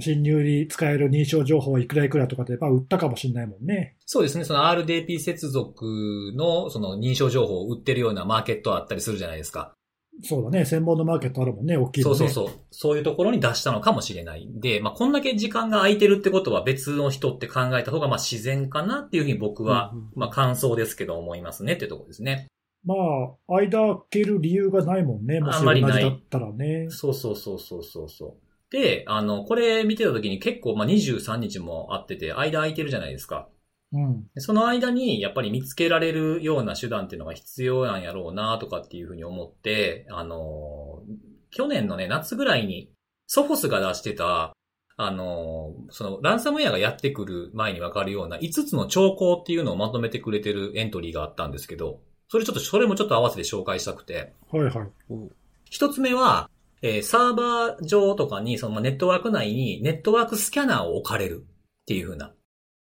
侵入に使える認証情報はいくらいくらとかで、まあ、売ったかもしれないもんね。そうですね。その RDP 接続のその認証情報を売ってるようなマーケットあったりするじゃないですか。そうだね、専門のマーケットあるもんね、大きいのね。そうそうそう。そういうところに出したのかもしれない。で、まあ、こんだけ時間が空いてるってことは別の人って考えた方がまあ自然かなっていうふうに僕は、まあ、感想ですけど思いますねってところですね。まあ、間開ける理由がないもんね、もし同じあんまりないだったらね。そうそうそうそうそうそう。で、あの、これ見てた時に結構まあ23日もあってて、間空いてるじゃないですか。うん。でその間に、やっぱり見つけられるような手段っていうのが必要なんやろうなとかっていうふうに思って、あのー去年のね、夏ぐらいに、ソフォスが出してた、あのーその、ランサムウェアがやってくる前にわかるような5つの兆候っていうのをまとめてくれてるエントリーがあったんですけど、それちょっと、それもちょっと合わせて紹介したくて、はいはい。お一つ目は、えーサーバー上とかに、そのネットワーク内にネットワークスキャナーを置かれるっていう風な。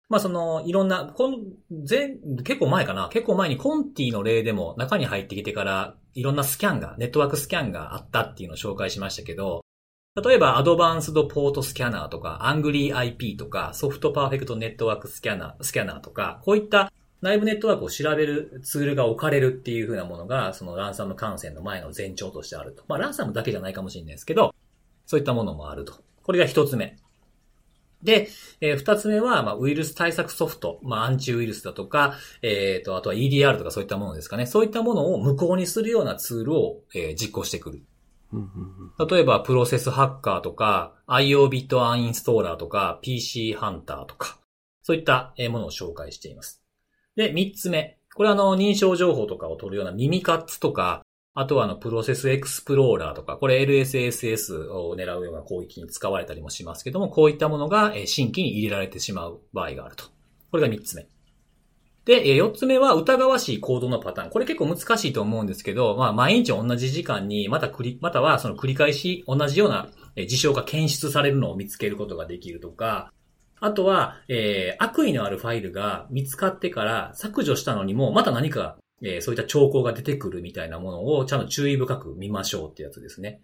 まあその、いろんな、こん、全、結構前かな結構前に Conti の例でも中に入ってきてから、いろんなスキャンが、ネットワークスキャンがあったっていうのを紹介しましたけど、例えば、 Advanced Port Scanner とか、 Angry IP とか、 SoftPerfect Network Scanner、Scanner とか、こういった内部ネットワークを調べるツールが置かれるっていう風なものが、そのランサム感染の前の前兆としてあると。まあ、ランサムだけじゃないかもしれないですけど、そういったものもあると。これが一つ目。で、えー二つ目は、まあ、ウイルス対策ソフト、まあ、アンチウイルスだとか、えっ、と、あとは EDR とかそういったものですかね。そういったものを無効にするようなツールを、えー実行してくる。例えば、プロセスハッカーとか、IO ビットアンインストーラーとか、PC ハンターとか、そういったえーものを紹介しています。で、三つ目。これはあの、認証情報とかを取るような耳カッツとか、あとはあの、プロセスエクスプローラーとか、これ LSSS を狙うような攻撃に使われたりもしますけども、こういったものが新規に入れられてしまう場合があると。これが三つ目。で、えー四つ目は疑わしい行動のパターン。これ結構難しいと思うんですけど、まあ、毎日同じ時間に、また繰り、またはその繰り返し同じような事象が検出されるのを見つけることができるとか、あとは、えー悪意のあるファイルが見つかってから削除したのにも、また何か、えーそういった兆候が出てくるみたいなものをちゃんと注意深く見ましょうってやつですね。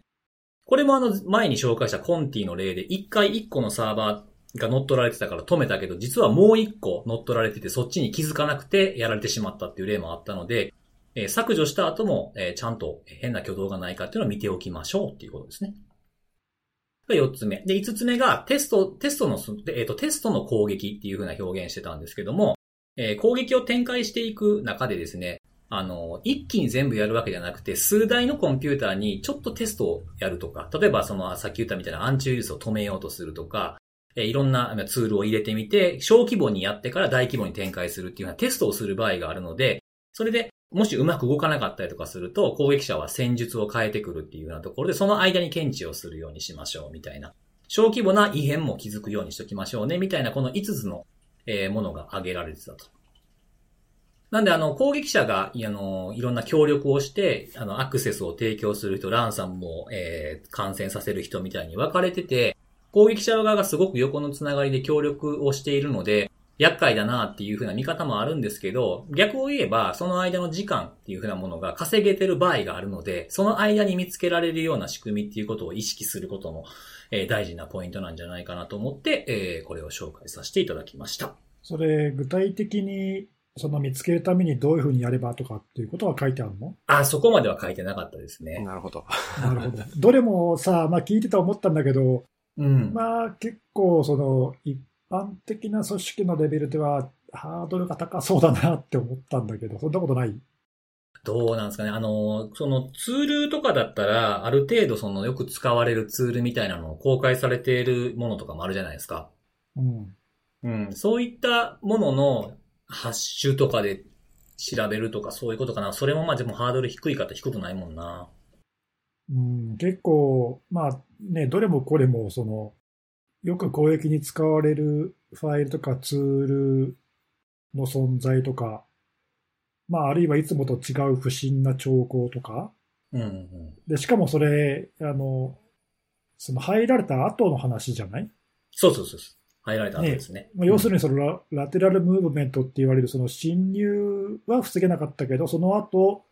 これもあの、前に紹介したコンティの例で、一回一個のサーバーが乗っ取られてたから止めたけど、実はもう一個乗っ取られてて、そっちに気づかなくてやられてしまったっていう例もあったので、えー削除した後も、えーちゃんと変な挙動がないかっていうのを見ておきましょうっていうことですね。が4つ目。で、5つ目がテスト、テストの、えっ、と、テストの攻撃っていう風な表現してたんですけども、えー攻撃を展開していく中でですね、あの、一気に全部やるわけじゃなくて、数台のコンピューターにちょっとテストをやるとか、例えばその、さっき言ったみたいなアンチウイルスを止めようとするとか、えーいろんなツールを入れてみて、小規模にやってから大規模に展開するっていうようなテストをする場合があるので、それで、もしうまく動かなかったりとかすると、攻撃者は戦術を変えてくるっていうようなところで、その間に検知をするようにしましょう、みたいな。小規模な異変も気づくようにしときましょうね、みたいなこの5つの、えーものが挙げられてたと。なんで、あの、攻撃者が、あの、いろんな協力をして、あの、アクセスを提供する人、ランサムも、えー感染させる人みたいに分かれてて、攻撃者側がすごく横のつながりで協力をしているので、厄介だなっていう風な見方もあるんですけど、逆を言えば、その間の時間っていう風なものが稼げてる場合があるので、その間に見つけられるような仕組みっていうことを意識することも、えー大事なポイントなんじゃないかなと思って、えーこれを紹介させていただきました。それ、具体的に、その見つけるためにどういうふうにやればとかっていうことは書いてあるの？あ、そこまでは書いてなかったですね。なるほど。なるほど。どれもさ、まあ聞いてて思ったんだけど、うん。まあ結構その一般的な組織のレベルではハードルが高そうだなって思ったんだけど、そんなことない？どうなんですかね。あの、そのツールとかだったら、ある程度そのよく使われるツールみたいなのを公開されているものとかもあるじゃないですか。うん。うん。そういったもののハッシュとかで調べるとかそういうことかな。それもまあでもハードル低いかって低くないもんな。うん、結構、まあね、どれもこれもその、よく攻撃に使われるファイルとかツールの存在とか、まあ、あるいはいつもと違う不審な兆候とか、うんうん。で、しかもそれ、あの、その入られた後の話じゃない？そうそうそうそう。入られた後ですね。まあ、要するにそのラ,、ラテラルムーブメントって言われるその侵入は防げなかったけど、その後、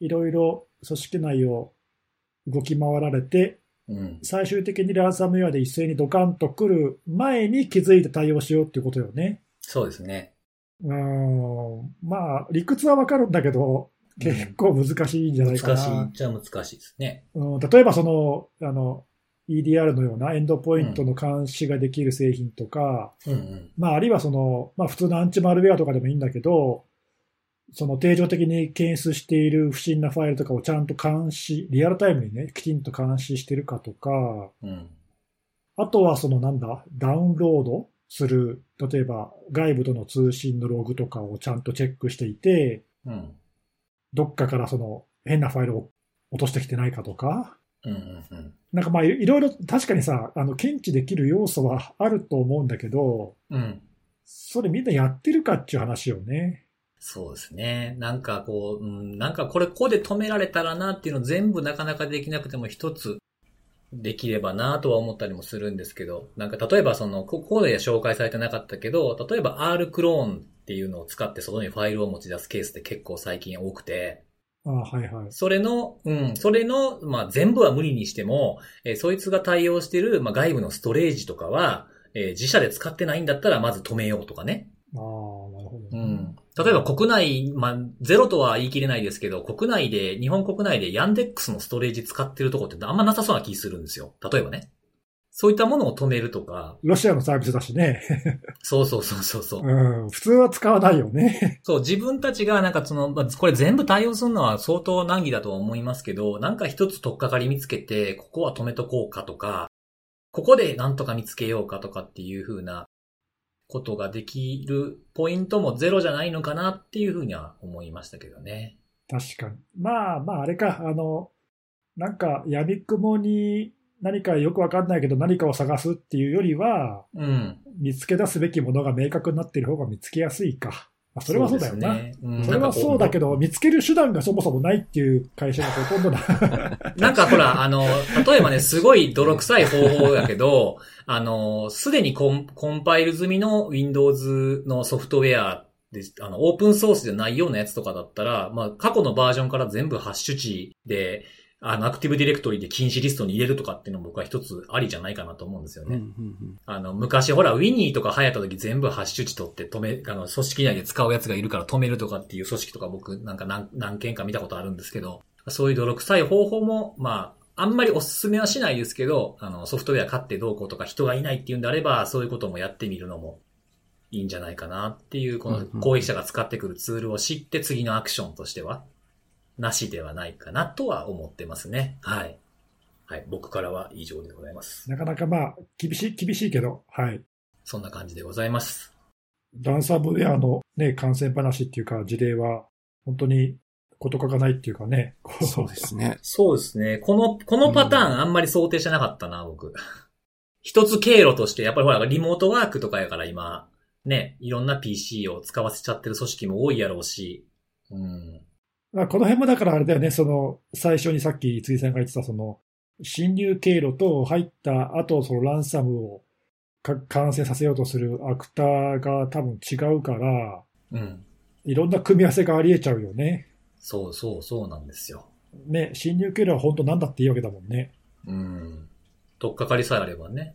いろいろ組織内を動き回られて、うん。最終的にランサムウェアで一斉にドカンと来る前に気づいて対応しようっていうことよね。そうですね。うーん、まあ、理屈はわかるんだけど、結構難しいんじゃないかな。難しいっちゃ難しいですね。うん、例えばその、あの、EDR のようなエンドポイントの監視ができる製品とか、うんうん。まあ、あるいはその、まあ、普通のアンチマルウェアとかでもいいんだけど、その定常的に検出している不審なファイルとかをちゃんと監視、リアルタイムにね、きちんと監視してるかとか、うん。あとはそのなんだ、ダウンロードする、例えば外部との通信のログとかをちゃんとチェックしていて、うん。どっかからその変なファイルを落としてきてないかとか、うんうんうん。なんかまあいいろいろ確かにさ、あの検知できる要素はあると思うんだけど、うん。それみんなやってるかっていう話よね。そうですね。なんかこう、うん、なんかこれここで止められたらなっていうの全部なかなかできなくても一つできればなとは思ったりもするんですけど、なんか例えばその、ここでは紹介されてなかったけど、例えば R クローンっていうのを使って外にファイルを持ち出すケースって結構最近多くて、ああはいはい。それの、うん、それの、まあ、全部は無理にしても、えーそいつが対応している、まあ、外部のストレージとかは、えー自社で使ってないんだったらまず止めようとかね。ああ、なるほど、うん。例えば国内、まあ、ゼロとは言い切れないですけど、国内で、日本国内でヤンデックスのストレージ使ってるとこってあんまなさそうな気するんですよ。例えばね。そういったものを止めるとか、ロシアのサービスだしね。そうそうそうそうそう。うん、普通は使わないよね。そう、自分たちがなんかその、まあ、これ全部対応するのは相当難儀だとは思いますけど、なんか一つ取っかかり見つけて、ここは止めとこうかとか、ここでなんとか見つけようかとかっていう風なことができるポイントもゼロじゃないのかなっていう風には思いましたけどね。確かに。まあまあ、あれか、あの、なんか、闇雲に何かよくわかんないけど何かを探すっていうよりは、うん。見つけ出すべきものが明確になっている方が見つけやすいか。まあ、それはそうだよな。そ,、ねうんれはそうだけど、見つける手段がそもそもないっていう会社がほとんどだ。なんかほら、あの、例えばね、すごい泥臭い方法やけど、あの、すでにコンコンパイル済みの Windows のソフトウェアで、あの、オープンソースじゃないようなやつとかだったら、まあ、過去のバージョンから全部ハッシュ値で、あの、アクティブディレクトリで禁止リストに入れるとかっていうのも僕は一つありじゃないかなと思うんですよね。うんうんうんあの、昔ほら、ウィニーとか流行った時全部ハッシュ値取って止め、あの、組織内で使うやつがいるから止めるとかっていう組織とか僕なんか何何件か見たことあるんですけど、そういう泥臭い方法も、まあ、あんまりおすすめはしないですけど、あの、ソフトウェア買ってどうこうとか人がいないっていうんであれば、そういうこともやってみるのもいいんじゃないかなっていう、この攻撃者が使ってくるツールを知って次のアクションとしては、なしではないかなとは思ってますね。はい。はい。僕からは以上でございます。なかなかまあ、厳しい、厳しいけど、はい。そんな感じでございます。ランサムウェアのね、感染話っていうか、事例は、本当に事欠かないっていうかね。こそうですね。そうですね。この、このパターンあんまり想定してなかったな、僕。一つ経路として、やっぱりほら、リモートワークとかやから今、ね、いろんな PC を使わせちゃってる組織も多いやろうし、うん。まあ、この辺もだからあれだよね、その、最初にさっき辻さんが言ってた、その、侵入経路と入った後、そのランサムをか完成させようとするアクターが多分違うから、うん。いろんな組み合わせがあり得ちゃうよね。そうそうそうなんですよ。ね、侵入経路は本当なんだっていいわけだもんね。うん。とっかかりさえあればね。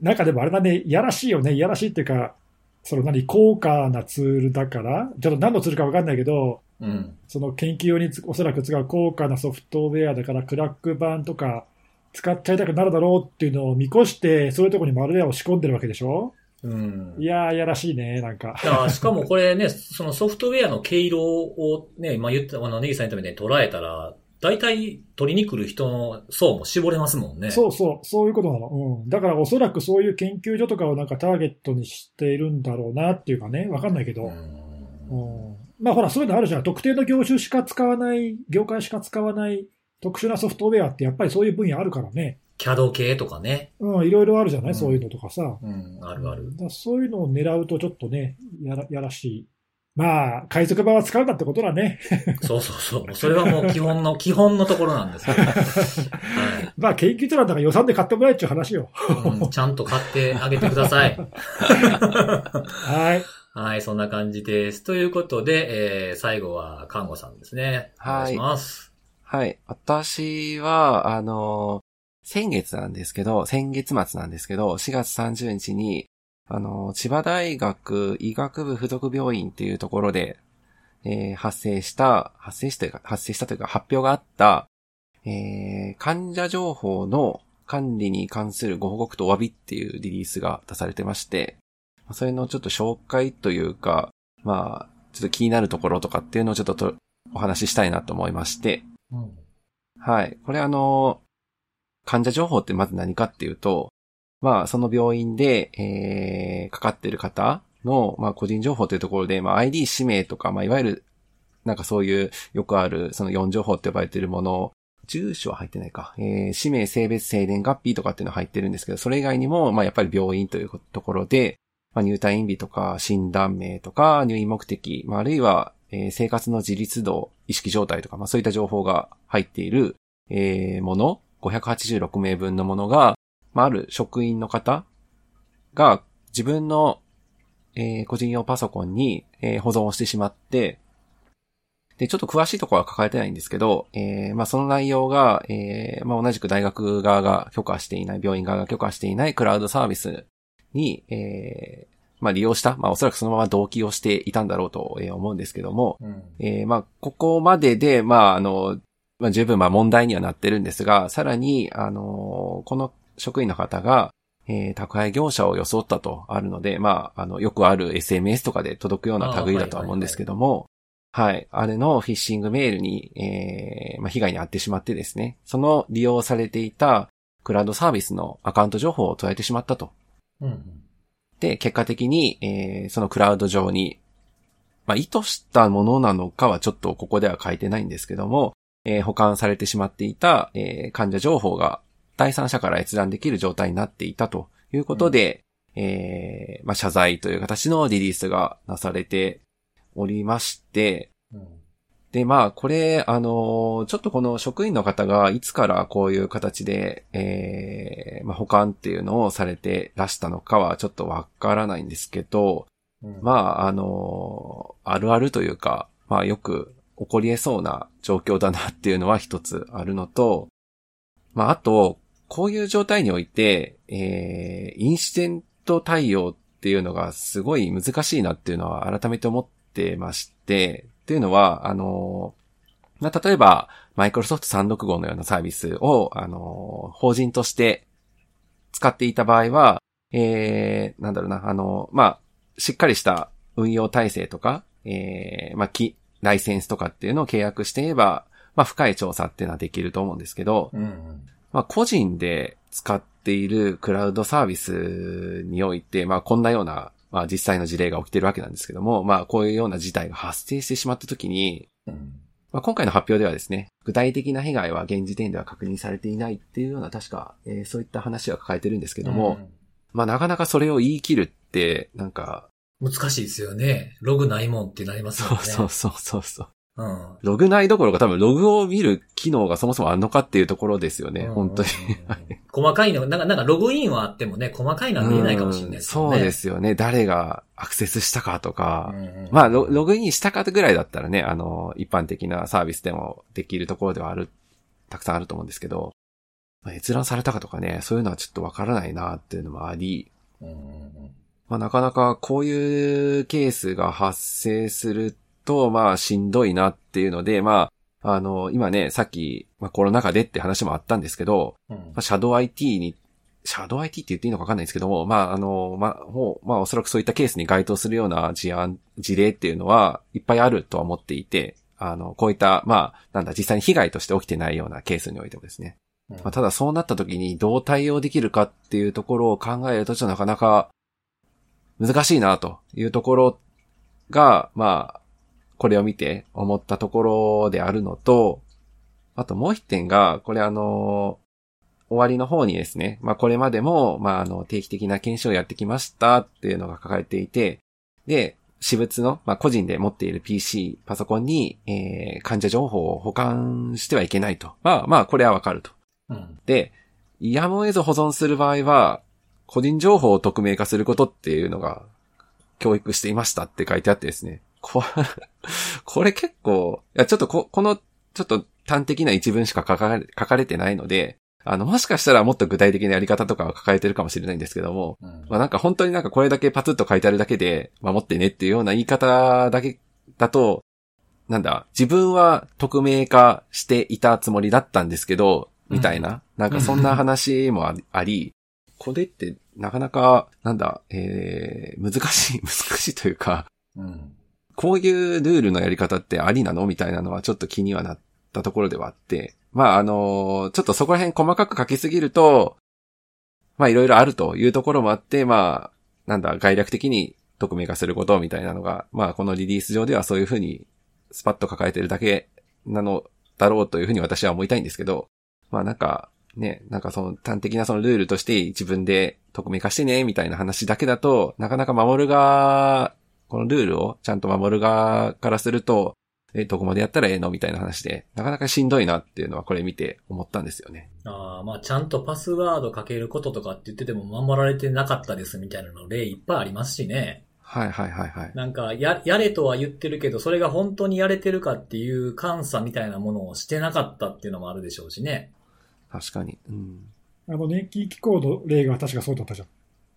なんかでもあれだね、いやらしいよね、いやらしいっていうか、その何、高価なツールだから、ちょっと何のツールかわかんないけど、うん。その研究用につおそらく使う高価なソフトウェアだから、クラック版とか使っちゃいたくなるだろうっていうのを見越して、そういうところにマルウェアを仕込んでるわけでしょ？うん。いやー、いやらしいね、なんか。しかもこれね、そのソフトウェアの経路をね、まあ、言った、あの、ネギさん言ったみたいに捉えたら、大体取りに来る人の層も絞れますもんね。そうそう、そういうことなの。うん。だからおそらくそういう研究所とかをなんかターゲットにしているんだろうなっていうかね、わかんないけど。うん。うんまあほら、そういうのあるじゃん。特定の業種しか使わない、業界しか使わない特殊なソフトウェアってやっぱりそういう分野あるからね。キャド系とかね。うん、いろいろあるじゃない、うんそういうのとかさ。うん、あるあるだ。そういうのを狙うとちょっとね、やらやらしい。まあ、海賊版は使うなってことだね。そうそうそう。それはもう基本の、基本のところなんですよ。は まあ、研究所なんだから予算で買ってもらえっちゅう話よ。い、うん。ちゃんと買ってあげてください。はい。はい、そんな感じです。ということで、えー、最後は看護さんですね。お願いします。はい。私は、あの、先月なんですけど、先月末なんですけど、4月30日に、あの、千葉大学医学部附属病院っていうところで、えー発生した、発生したというか、発生したというか、発表があった、えー患者情報の管理に関するご報告とお詫びっていうリリースが出されてまして、それのちょっと紹介というか、まあ、ちょっと気になるところとかっていうのをちょっととお話ししたいなと思いまして、うん。はい。これあの、患者情報ってまず何かっていうと、まあ、その病院で、えー、かかってる方の、まあ、個人情報というところで、まあ、ID 氏名とか、まあ、いわゆる、なんかそういう、よくある、その4情報って呼ばれているもの、住所は入ってないか。えー、氏名、性別、生年月日とかっていうのは入ってるんですけど、それ以外にも、まあ、やっぱり病院というところで、まあ、入退院日とか、診断名とか、入院目的、まあ、あるいは、えー生活の自立度、意識状態とか、まあ、そういった情報が入っている、えーもの、586名分のものが、まあ、ある職員の方が自分の、えー個人用パソコンに、えー保存をしてしまって、で、ちょっと詳しいところは書かれてないんですけど、えーまあ、その内容が、えーまあ、同じく大学側が許可していない、病院側が許可していないクラウドサービスに、えーまあ、利用した、まあ、おそらくそのまま同期をしていたんだろうとえー思うんですけども、うん。えーまあ、ここまでで、まあ、あの、まあ、十分、まあ、問題にはなってるんですが、さらに、あの、この職員の方が、えー宅配業者を装ったとあるので、まあ、あの、よくある SMS とかで届くような類だとは思うんですけども、はい。あれのフィッシングメールに、えーまあ、被害に遭ってしまってですね、その利用されていたクラウドサービスのアカウント情報を捉えてしまったと。うん。で、結果的に、えーそのクラウド上に、まあ、意図したものなのかはちょっとここでは書いてないんですけども、えー保管されてしまっていた、えー患者情報が第三者から閲覧できる状態になっていたということで、えーまあ、謝罪という形のリリースがなされておりまして、うん。で、まあ、これ、あのちょっとこの職員の方がいつからこういう形で、えーまあ、保管っていうのをされてらしたのかはちょっとわからないんですけど、うん。まあ、あのあるあるというか、まあ、よく起こり得そうな状況だなっていうのは一つあるのと、まあ、あと、こういう状態において、えーインシデント対応っていうのがすごい難しいなっていうのは改めて思ってまして、っていうのは、あのまあ、例えば、マイクロソフト365のようなサービスを、あの法人として使っていた場合は、えー、なんだろうな、あのまあ、しっかりした運用体制とか、えー、まあ、き、ライセンスとかっていうのを契約していれば、まあ、深い調査っていうのはできると思うんですけど、うん。うん。まあ、個人で使っているクラウドサービスにおいて、まあ、こんなような、まあ、実際の事例が起きてるわけなんですけども、まあ、こういうような事態が発生してしまったときに、うん。まあ、今回の発表ではですね、具体的な被害は現時点では確認されていないっていうような、確か、えーそういった話は抱えてるんですけども、まあ、なかなかそれを言い切るって、なんか、うん、難しいですよね。ログないもんってなりますもんね。そうそうそうそうそう。うん。ログないどころか多分ログを見る機能がそもそもあるのかっていうところですよね、うん本当に。。細かいの、なんか、なんかログインはあってもね、細かいのは見えないかもしれないですよね。うんそうですよね。誰がアクセスしたかとか。うんうんまあロ、ログインしたかぐらいだったらね、あの、一般的なサービスでもできるところではある、たくさんあると思うんですけど、まあ閲覧されたかとかね、そういうのはちょっとわからないなっていうのもあり、まあ、なかなかこういうケースが発生すると、まあ、しんどいなっていうので、まあ、あの、今ね、さっき、まあ、コロナ禍でって話もあったんですけど、うんまあ、シャドウ IT に、シャドウ IT って言っていいのかわかんないですけども、まあ、あの、まあ、もう、まあ、おそらくそういったケースに該当するような事案、事例っていうのは、いっぱいあるとは思っていて、あの、こういった、まあ、なんだ、実際に被害として起きてないようなケースにおいてもですね。うんまあ、ただそうなった時にどう対応できるかっていうところを考えるとちょっとなかなか難しいなというところが、まあ、これを見て思ったところであるのと、あともう一点が、これあの、終わりの方にですね、まあこれまでも、まああの定期的な検証をやってきましたっていうのが書かれていて、で、私物の、まあ個人で持っている PC、パソコンに、えー、患者情報を保管してはいけないと。まあまあこれはわかると。うん。で、やむを得ず保存する場合は、個人情報を匿名化することっていうのが、教育していましたって書いてあってですね。こ これ結構、いや、ちょっとこ、この、ちょっと端的な一文しか書かれ、書かれてないので、あの、もしかしたらもっと具体的なやり方とかは書かれてるかもしれないんですけども、うんまあなんか本当になんかこれだけパツッと書いてあるだけで、守ってねっていうような言い方だけだと、なんだ、自分は匿名化していたつもりだったんですけど、みたいな、なんかそんな話もああり、これってなかなか、なんだ、えー、難しい、難しいというか、うん。こういうルールのやり方ってありなの？みたいなのはちょっと気にはなったところではあって、まああのちょっとそこら辺細かく書きすぎると、まあいろいろあるというところもあって、まあ、なんだ、概略的に匿名化することみたいなのが、まあこのリリース上ではそういうふうにスパッと抱えてるだけなのだろうというふうに私は思いたいんですけど、まあなんか、ね、なんかその端的なそのルールとして自分で匿名化してね、みたいな話だけだと、なかなか守る側、このルールをちゃんと守る側からすると、え、どこまでやったらええのみたいな話で、なかなかしんどいなっていうのはこれ見て思ったんですよね。ああ、まあちゃんとパスワードかけることとかって言ってても守られてなかったですみたいなの例いっぱいありますしね。はいはいはいはい。なんか、や、やれとは言ってるけど、それが本当にやれてるかっていう監査みたいなものをしてなかったっていうのもあるでしょうしね。確かに。うん。あの、年金機構の例が確かそうだったじゃん。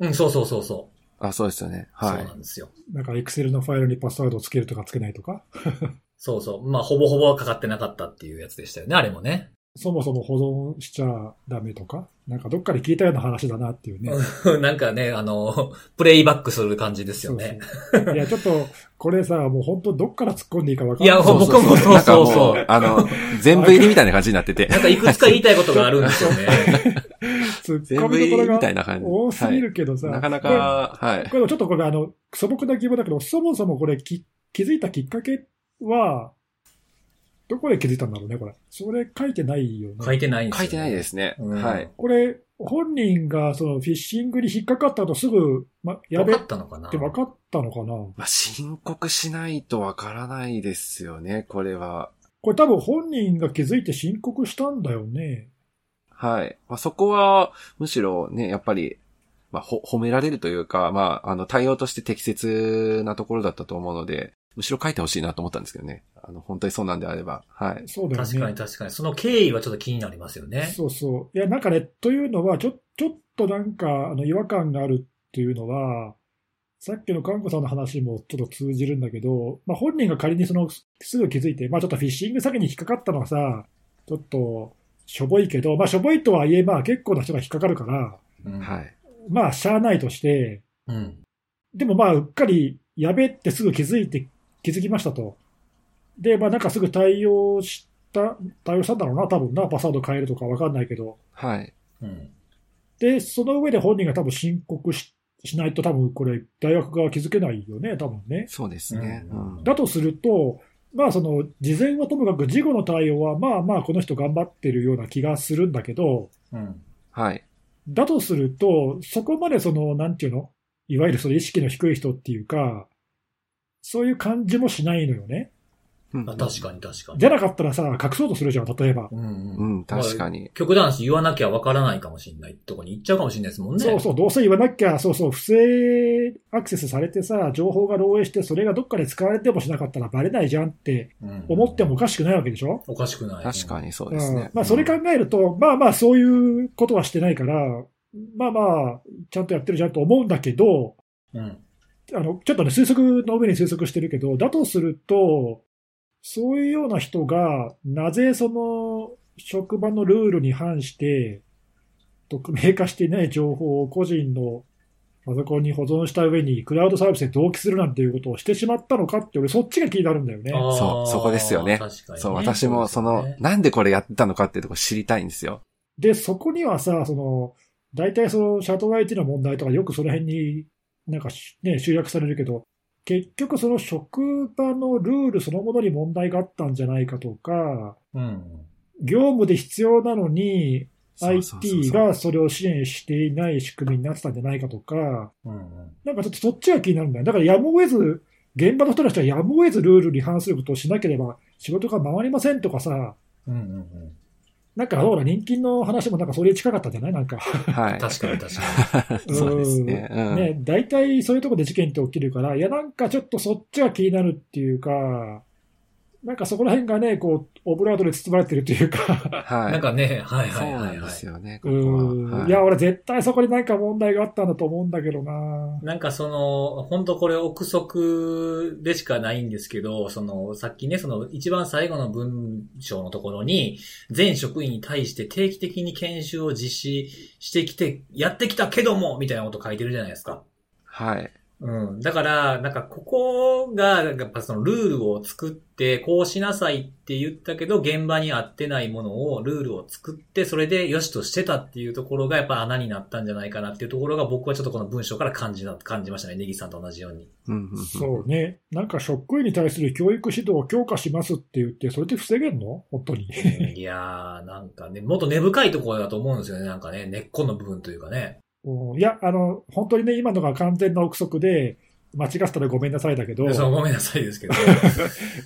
うん、そうそうそうそあ、そうですよね。う。はいそう。なんですよ。なんか、エクセルのファイルにパスワードをつけるとかつけないとか？そうそう。まあ、ほぼほぼかかってなかったっていうやつでしたよね、あれもね。そもそも保存しちゃダメとか？なんか、どっかで聞いたような話だなっていうね。なんかね、あの、プレイバックする感じですよね。そうそういや、ちょっと、これさ、もう本当どっから突っ込んでいいか分かんない。いや僕もそうなんかもそうそうあの、全部入りみたいな感じになってて。なんかいくつか言いたいことがあるんですよね。突っ全込みみどころがたいな感じ。多すぎるけどさ。はいなかなか、はい。これちょっとこれあの、素朴な疑問だけど、そもそもこれき気づいたきっかけは、どこで気づいたんだろうね、これ。それ書いてないよね。書いてないんですよ、書いてないですね。うんはい。これ、本人がそのフィッシングに引っかかった後すぐ、ま、やべっ分かったのかな？て分かったのかな？まあ、申告しないとわからないですよね、これは。これ多分本人が気づいて申告したんだよね。はい。まあ、そこは、むしろね、やっぱり、まあ、ほ、褒められるというか、まあ、あの、対応として適切なところだったと思うので、むしろ書いてほしいなと思ったんですけどね。あの、本当にそうなんであれば。はい。そうだよね。確かに確かに。その経緯はちょっと気になりますよね。そうそう。いや、なんかね、というのは、ちょ、ちょっとなんか、あの、違和感があるっていうのは、さっきの看護さんの話もちょっと通じるんだけど、まあ本人が仮にその、すぐ気づいて、まあちょっとフィッシング詐欺に引っかかったのはさ、ちょっと、しょぼいけど、まあしょぼいとはいえ、まあ結構な人が引っかかるから、うん。はい。まあしゃあないとして、うん。でもまあうっかりやべってすぐ気づいて、気づきましたと。で、まあなんかすぐ対応した、対応したんだろうな、多分な、パスワード変えるとかわかんないけど。はい。うん。で、その上で本人が多分申告ししないと多分これ大学側は気づけないよね、多分ね。そうですね。ううんん。だとすると、まあその、事前はともかく事後の対応はまあまあこの人頑張ってるような気がするんだけど、うん。はい。だとすると、そこまでその、なんていうの？いわゆるその意識の低い人っていうか、そういう感じもしないのよね。うんあ確かに確かに。じゃなかったらさ、隠そうとするじゃん、例えば。うんううん。ん、確かに。極端し言わなきゃわからないかもしれないとこに行っちゃうかもしれないですもんね。そうそう、どうせ言わなきゃ、そうそう、不正アクセスされてさ、情報が漏洩して、それがどっかで使われてもしなかったらバレないじゃんってうん思ってもおかしくないわけでしょ、おかしくない。確かにそううですねん。まあ、それ考えると、まあまあ、そういうことはしてないから、まあまあ、ちゃんとやってるじゃんと思うんだけど、うん。あの、ちょっとね、推測の上に推測してるけど、だとすると、そういうような人が、なぜその、職場のルールに反して、匿名化していない情報を個人のパソコンに保存した上に、クラウドサービスで同期するなんていうことをしてしまったのかって、俺そっちが気になるんだよね。そうそこですよね確かにねそう、私もその、うですよねなんでこれやってたのかっていうところ知りたいんですよ。で、そこにはさ、その、大体その、シャトガイティの問題とかよくその辺になんかしね、集約されるけど、結局その職場のルールそのものに問題があったんじゃないかとか、うん。業務で必要なのに、IT がそれを支援していない仕組みになってたんじゃないかとか、うんうん。なんかちょっとそっちが気になるんだよ。だからやむを得ず、現場の人たちはやむを得ずルールに反することをしなければ仕事が回りませんとかさ、うんうんうん。なんかほら、年金の話もなんかそれに近かったんじゃない？なんか。はい。確かに確か そうですね。うん。ね、大体そういうところで事件って起きるから、いや、なんかちょっとそっちが気になるっていうか、なんかそこら辺がね、こう、オブラートで包まれてるっていうか、はい。に。なんかね、はいそうなはいはいはい。んですよね、こうこは。ん、はいや、俺絶対そこに何か問題があったんだと思うんだけどな。なんかその、本当これ憶測でしかないんですけど、その、さっきね、その一番最後の文章のところに、全職員に対して定期的に研修を実施してきて、やってきたけども、みたいなこと書いてるじゃないですか。はい。うん。だから、なんかここが、やっぱそのルールを作って、こうしなさいって言ったけど、現場に合ってないものを、ルールを作って、それで良しとしてたっていうところが、やっぱ穴になったんじゃないかなっていうところが、僕はちょっとこの文章から感じな、感じましたね。ネギさんと同じように。うんそうね。なんか職員に対する教育指導を強化しますって言って、それって防げんの？本当に。いやー、なんかね、もっと根深いところだと思うんですよね。なんかね、根っこの部分というかね。うんいや、あの、本当にね、今のが完全な憶測で、間違ってたらごめんなさいだけど、そう、ごめんなさいですけど。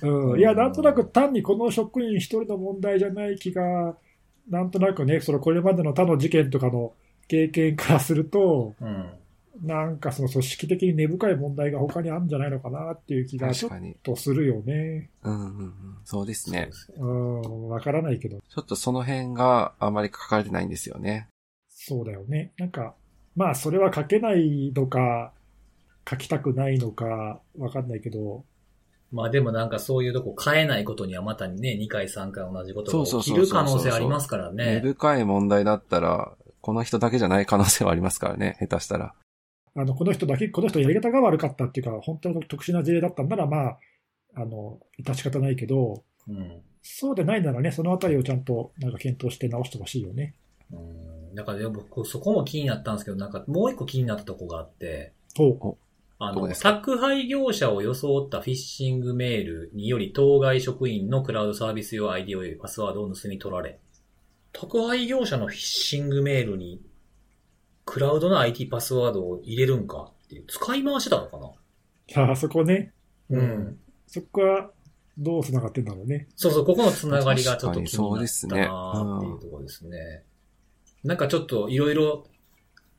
うん、いや、なんとなく単にこの職員一人の問題じゃない気が、なんとなくね、そのこれまでの他の事件とかの経験からすると、うん。なんかその組織的に根深い問題が他にあるんじゃないのかなっていう気がちょっ確かに。とするよね。うんうんうん。そうですね。うん、わからないけど、ちょっとその辺があまり書かれてないんですよね。そうだよね。なんか、まあ、それは書けないのか、書きたくないのか、わかんないけど、まあでもなんかそういうとこ変えないことにはまたね、2回3回同じことがそう起きる可能性ありますから根ね。深い問題だったら、この人だけじゃない可能性はありますからね、下手したら。あの、この人だけ、この人やり方が悪かったっていうか、本当の特殊な事例だったんなら、まあ、あの、致し方ないけど、うん。そうでないならね、そのあたりをちゃんとなんか検討して直してほしいよね。うん。だからね僕そこも気になったんですけど、なんかもう一個気になったとこがあって、と、あの、宅配業者を装ったフィッシングメールにより当該職員のクラウドサービス用 ID およびパスワードを盗み取られ、宅配業者のフィッシングメールにクラウドの IT パスワードを入れるんかっていう、使い回してたのかな？さあそこね、うん。そこはどう繋がってんだろうね。そうそう、ここのつながりがちょっと気にそうなったなっていうところですね。なんかちょっといろいろ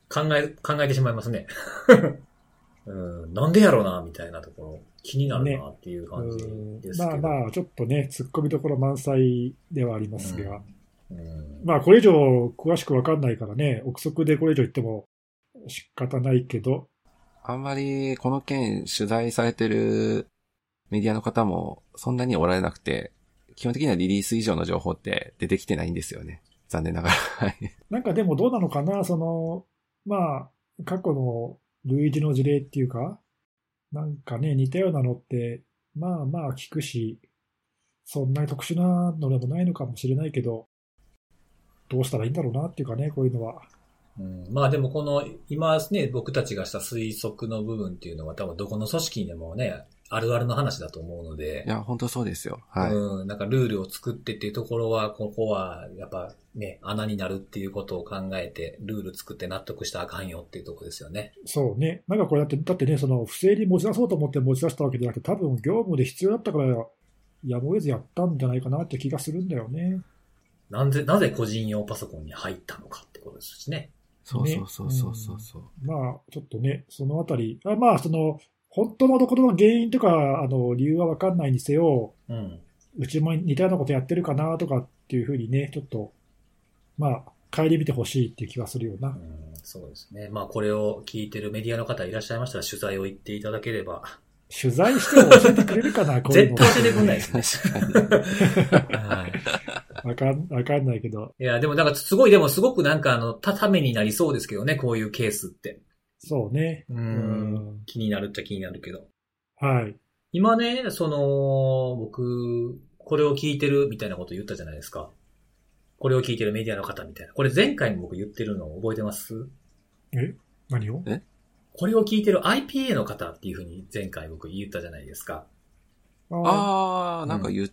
考え、考えてしまいますね。うん、なんでやろうな、みたいなところ、気になるなっていう感じうんですけど。まあまあ、ちょっとね、突っ込みどころ満載ではありますが、うん。まあ、これ以上詳しくわかんないからね、憶測でこれ以上言っても仕方ないけど、あんまりこの件取材されてるメディアの方もそんなにおられなくて、基本的にはリリース以上の情報って出てきてないんですよね。残念ながら。はい。なんかでもどうなのかな、その、まあ、過去の類似の事例っていうか、なんかね、似たようなのって、まあまあ聞くし、そんなに特殊なのでもないのかもしれないけど、どうしたらいいんだろうなっていうかね、こういうのは。うんまあでもこの、今ね、僕たちがした推測の部分っていうのは多分どこの組織にでもね、あるあるの話だと思うのでい、や、本当そうですよ。はい。うん、なんかルールを作ってっていうところは、ここはやっぱね、穴になるっていうことを考えて、ルール作って納得したらあかんよっていうところですよね。そうね。なんかこれだって、だってね、その不正に持ち出そうと思って持ち出したわけじゃなくて、多分業務で必要だったから、やむを得ずやったんじゃないかなって気がするんだよね。なんで、なぜ個人用パソコンに入ったのかってことですしね。そうそうそうそうそうそう。まあ、ちょっとね、そのあたり、あまあ、その、本当のところの原因とか、あの、理由はわかんないにせよ、うん。うちも似たようなことやってるかなとかっていうふうにね、ちょっと、まあ、帰り見てほしいっていう気はするよな。うん、そうですね。まあこれを聞いてるメディアの方いらっしゃいましたら取材を行っていただければ。取材しても教えてくれるかな、こういうの。絶対教えてくんないですね。確かに。はい。わかん、わかんないけど。いや、でもなんかすごい、でもすごくなんかあの、たためになりそうですけどね、こういうケースって。そうね。う。うん気になるっちゃ気になるけど。はい。今ね、その、僕、これを聞いてるみたいなこと言ったじゃないですか。これを聞いてるメディアの方みたいな。これ前回も僕言ってるの覚えてます？え？何を？これを聞いてる IPA の方っていうふうに前回僕言ったじゃないですか。ああー、なんか言っっ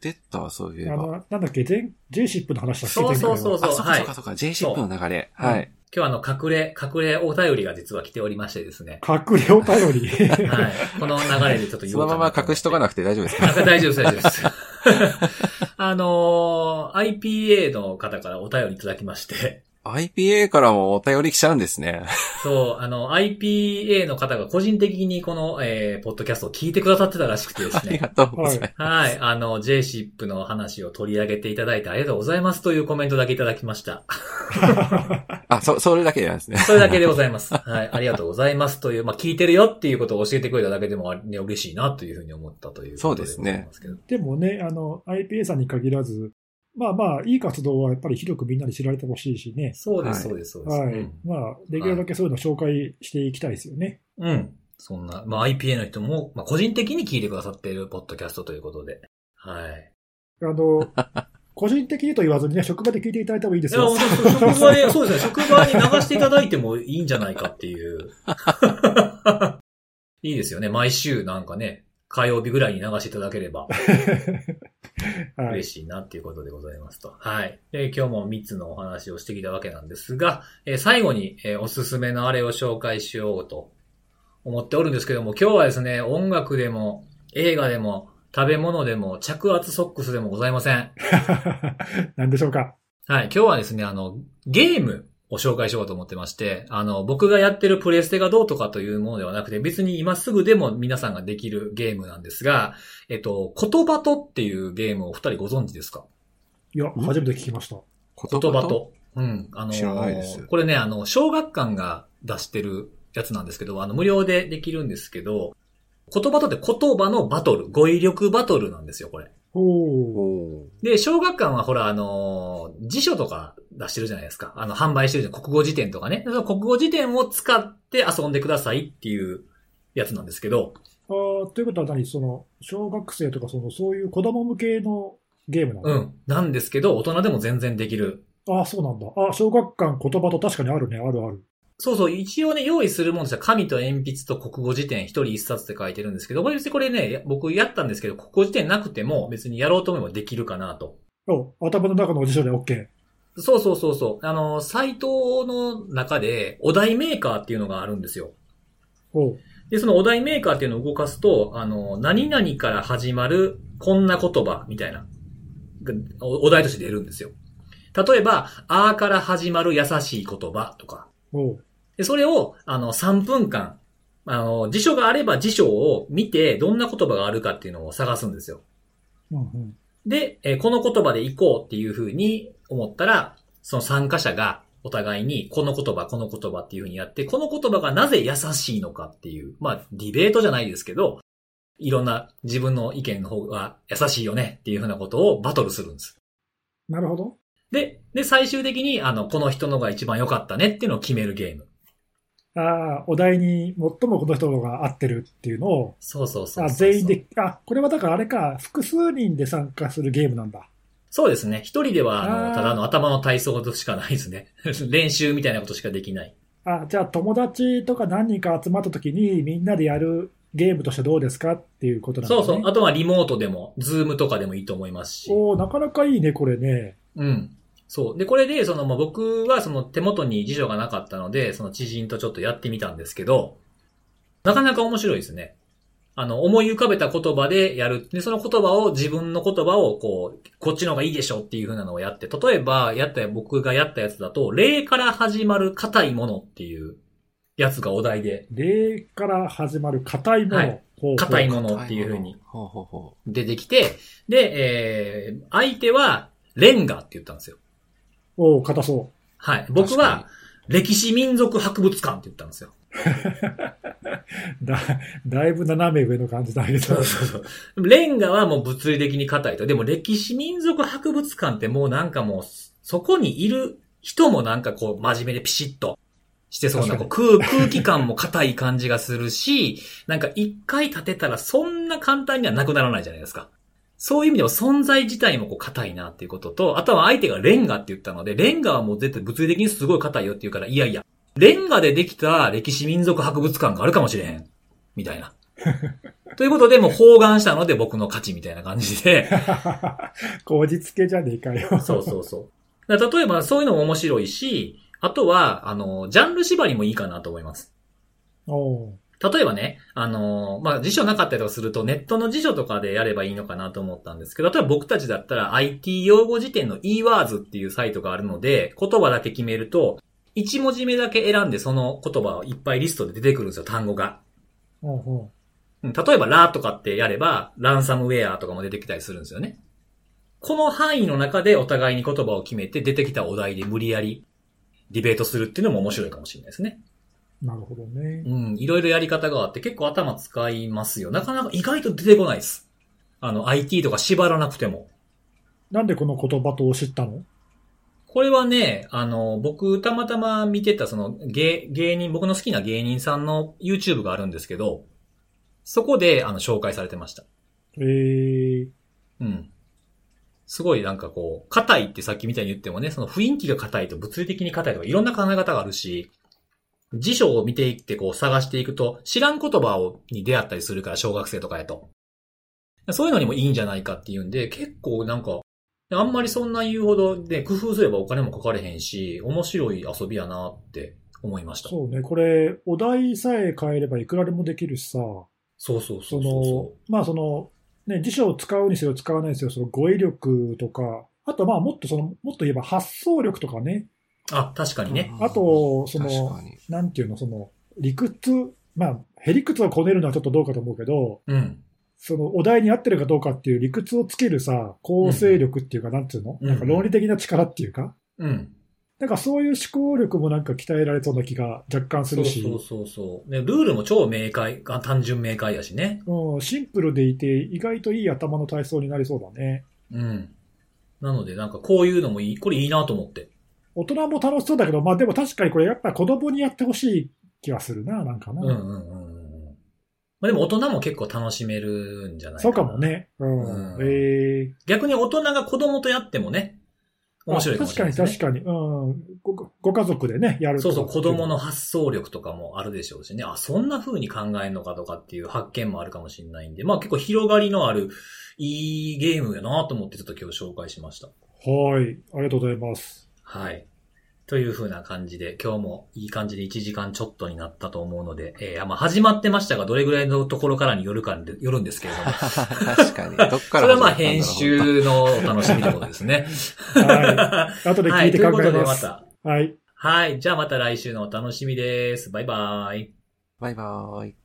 てた、そういえば。あの、なんだっけ、全 J-SIP の話だっけ？そうそうそうそうかはいそうかそうか、J-SIP の流れ。はい。今日はあの、隠れ、隠れお便りが実は来ておりましてですね。隠れお便り？はい。この流れでちょっと言そのおうかなまま隠しとかななくて大丈夫ですかあ大丈夫です、大丈夫です。あのー IPA の方からお便りいただきまして、?IPA からもお便り来ちゃうんですね。そう、あの、IPA の方が個人的にこの、えー、ポッドキャストを聞いてくださってたらしくてですね。ありがとうございます。はい。あの、J-SIP の話を取り上げていただいてありがとうございますというコメントだけいただきました。あ、そ、それだけなんですね。それだけでございます。はい。ありがとうございますという、まあ、聞いてるよっていうことを教えてくれただけでも、ね、嬉しいなというふうに思ったということございますけど。でもね、あの、IPA さんに限らず、まあまあ、いい活動はやっぱり広くみんなに知られてほしいしね。そうです、はいそうです、そうです。はい。うんまあ、できるだけそういうのを紹介していきたいですよね。うん。そんな、まあ IPA の人も、まあ個人的に聞いてくださっているポッドキャストということで。はい。あの、個人的にと言わずにね、職場で聞いていただいてもいいでいや、すよ。本当職場で、そうですね、職場に流していただいてもいいんじゃないかっていう。いいですよね。毎週なんかね、火曜日ぐらいに流していただければはい。嬉しいなっていうことでございますと。はい。で、今日も3つのお話をしてきたわけなんですが、えー最後に、えーおすすめのあれを紹介しようと思っておるんですけども、今日はですね、音楽でも、映画でも、食べ物でも、着圧ソックスでもございません。何でしょうか？はい。今日はですね、あの、ゲームを紹介しようと思ってまして、あの、僕がやってるプレステがどうとかというものではなくて、別に今すぐでも皆さんができるゲームなんですが、えっと、言葉とっていうゲームをお二人ご存知ですか？いや、初めて聞きました。言葉と？うん。あのー知らないですこれね、あの、小学館が出してるやつなんですけど、あの、無料でできるんですけど、言葉とって言葉のバトル、語彙力バトルなんですよ、これ。で、小学館はほら、あのー辞書とか出してるじゃないですか。あの、販売してるじゃん。国語辞典とかね。その国語辞典を使って遊んでくださいっていうやつなんですけど、あーということは何？その、小学生とか、その、そういう子供向けのゲームなの、うん。なんですけど、大人でも全然できる。ああ、そうなんだ。あ小学館言葉と確かにあるね、あるある。そうそう、一応ね、用意するものとしては、紙と鉛筆と国語辞典一人一冊って書いてるんですけど、これ別にこれね、僕やったんですけど、国語辞典なくても別にやろうと思えばできるかなと。お、頭の中の辞書で OK。そうそうそうそう。あの、サイトの中で、お題メーカーっていうのがあるんですよ。で、そのお題メーカーっていうのを動かすと、あの、何々から始まるこんな言葉みたいな、がおお題として出るんですよ。例えば、あーから始まる優しい言葉とか。で、それを、あの、3分間、あの、辞書があれば辞書を見て、どんな言葉があるかっていうのを探すんですよ。うんうん。で、えーこの言葉で行こうっていうふうに思ったら、その参加者がお互いに、この言葉、この言葉っていうふうにやって、この言葉がなぜ優しいのかっていう、まあ、ディベートじゃないですけど、いろんな自分の意見の方が優しいよねっていうふうなことをバトルするんです。なるほど。で、で、最終的に、あの、この人のが一番良かったねっていうのを決めるゲーム。ああ、お題に最もこの人が合ってるっていうのを、そうそうそうそうあ全員で、あ、これはだからあれか、複数人で参加するゲームなんだ。そうですね。一人では、あの、ただの頭の体操しかないですね。練習みたいなことしかできない。あ、じゃあ友達とか何人か集まった時にみんなでやるゲームとしてどうですかっていうことなんだね。そうそう。あとはリモートでも、ズームとかでもいいと思いますし。おーなかなかいいね、これね。うん。そう。で、これで、その、まあ、僕はその手元に辞書がなかったので、その知人とちょっとやってみたんですけど、なかなか面白いですね。あの、思い浮かべた言葉でやる。で、その言葉を、自分の言葉を、こう、こっちの方がいいでしょっていう風なのをやって、例えば、やった、僕がやったやつだと、例から始まる硬いものっていうやつがお題で、例から始まる硬いもの。はい硬いものっていう風に出てきて、で、えー、相手は、レンガって言ったんですよ。おー硬そはい。う。僕は、歴史民族博物館って言ったんですよ。う。だ、だいぶ斜め上の感じだけど。そうそうそう。でもレンガはもう物理的に硬いと。でも歴史民族博物館ってもうなんかもう、そこにいる人もなんかこう真面目でピシッとしてそうなこう空空気感も硬い感じがするし、なんか一回建てたらそんな簡単にはなくならないじゃないですか。そういう意味でも存在自体もこう硬いなっていうことと、あとは相手がレンガって言ったので、レンガはもう絶対物理的にすごい硬いよって言うから、いやいや、レンガでできた歴史民族博物館があるかもしれへん。みたいな。ということで、もう包含したので僕の勝ちみたいな感じで。口実系じゃねえかよ。そうそうそう。例えばそういうのも面白いし、あとは、あの、ジャンル縛りもいいかなと思います。例えばね、あの、まあ、辞書なかったりとかすると、ネットの辞書とかでやればいいのかなと思ったんですけど、例えば僕たちだったら IT 用語辞典の eWords っていうサイトがあるので、言葉だけ決めると、1文字目だけ選んでその言葉をいっぱいリストで出てくるんですよ、単語が。おうおううん例えば、ラとかってやれば、ランサムウェアとかも出てきたりするんですよね。この範囲の中でお互いに言葉を決めて出てきたお題で無理やりディベートするっていうのも面白いかもしれないですね。なるほどね。うん、いろいろやり方があって結構頭使いますよ。なかなか意外と出てこないです。あの、IT とか縛らなくても。なんでこの言葉と知ったの？これはね、あの、僕たまたま見てたその芸、芸人、僕の好きな芸人さんの YouTube があるんですけど、そこであの紹介されてました。えー、うん。すごいなんかこう、硬いってさっきみたいに言ってもね、その雰囲気が硬いと物理的に硬いとかいろんな考え方があるし、辞書を見ていってこう探していくと、知らん言葉をに出会ったりするから、小学生とかやと。そういうのにもいいんじゃないかっていうんで、結構なんか、あんまりそんな言うほどで工夫すればお金もかかれへんし、面白い遊びやなって思いました。そうね。これ、お題さえ変えればいくらでもできるしさ、そうそうそそうのそ、まあその、ね、辞書を使うにせよ使わないにせよ、その語彙力とか、あとまあもっとその、もっと言えば発想力とかね、う。あ、確かにね。あとその。なんていうの、その、理屈、まあ、へりくつをこねるのはちょっとどうかと思うけど、うん。そのお題に合ってるかどうかっていう理屈をつけるさ、構成力っていうか、なんていうの、うんなんか論理的な力っていうか、うん。なんかそういう思考力もなんか鍛えられそうな気が若干するし、そうそうそう。ね、ルールも超明快、あ単純明快やしね。うん、シンプルでいて、意外といい頭の体操になりそうだね。うん。なので、なんかこういうのもいい、これいいなと思って。大人も楽しそうだけど、まあでも確かにこれやっぱ子供にやってほしい気はするな、なんかな。うんうんうんうん。まあでも大人も結構楽しめるんじゃないそうかなもね。うん。うんええ逆に大人が子供とやってもね、面白いかもしれないね。確かに確かに。うん。ごご家族でね、やるそうそう、と子供の発想力とかもあるでしょうしね。あ、そんな風に考えるのかとかっていう発見もあるかもしれないんで、まあ結構広がりのあるいいゲームやなと思ってちょっと今日紹介しました。はい。ありがとうございます。はい。という風な感じで、今日もいい感じで1時間ちょっとになったと思うので、えーまあ始まってましたが、どれぐらいのところからによるかによるんですけれども、確かに。どっからそれはまあ編。集のお楽しみということですね。はい。後で聞いて考はい、ということでえま。ますた。はい。はい。じゃあまた来週のお楽しみです。バイバイ。バイバーイ。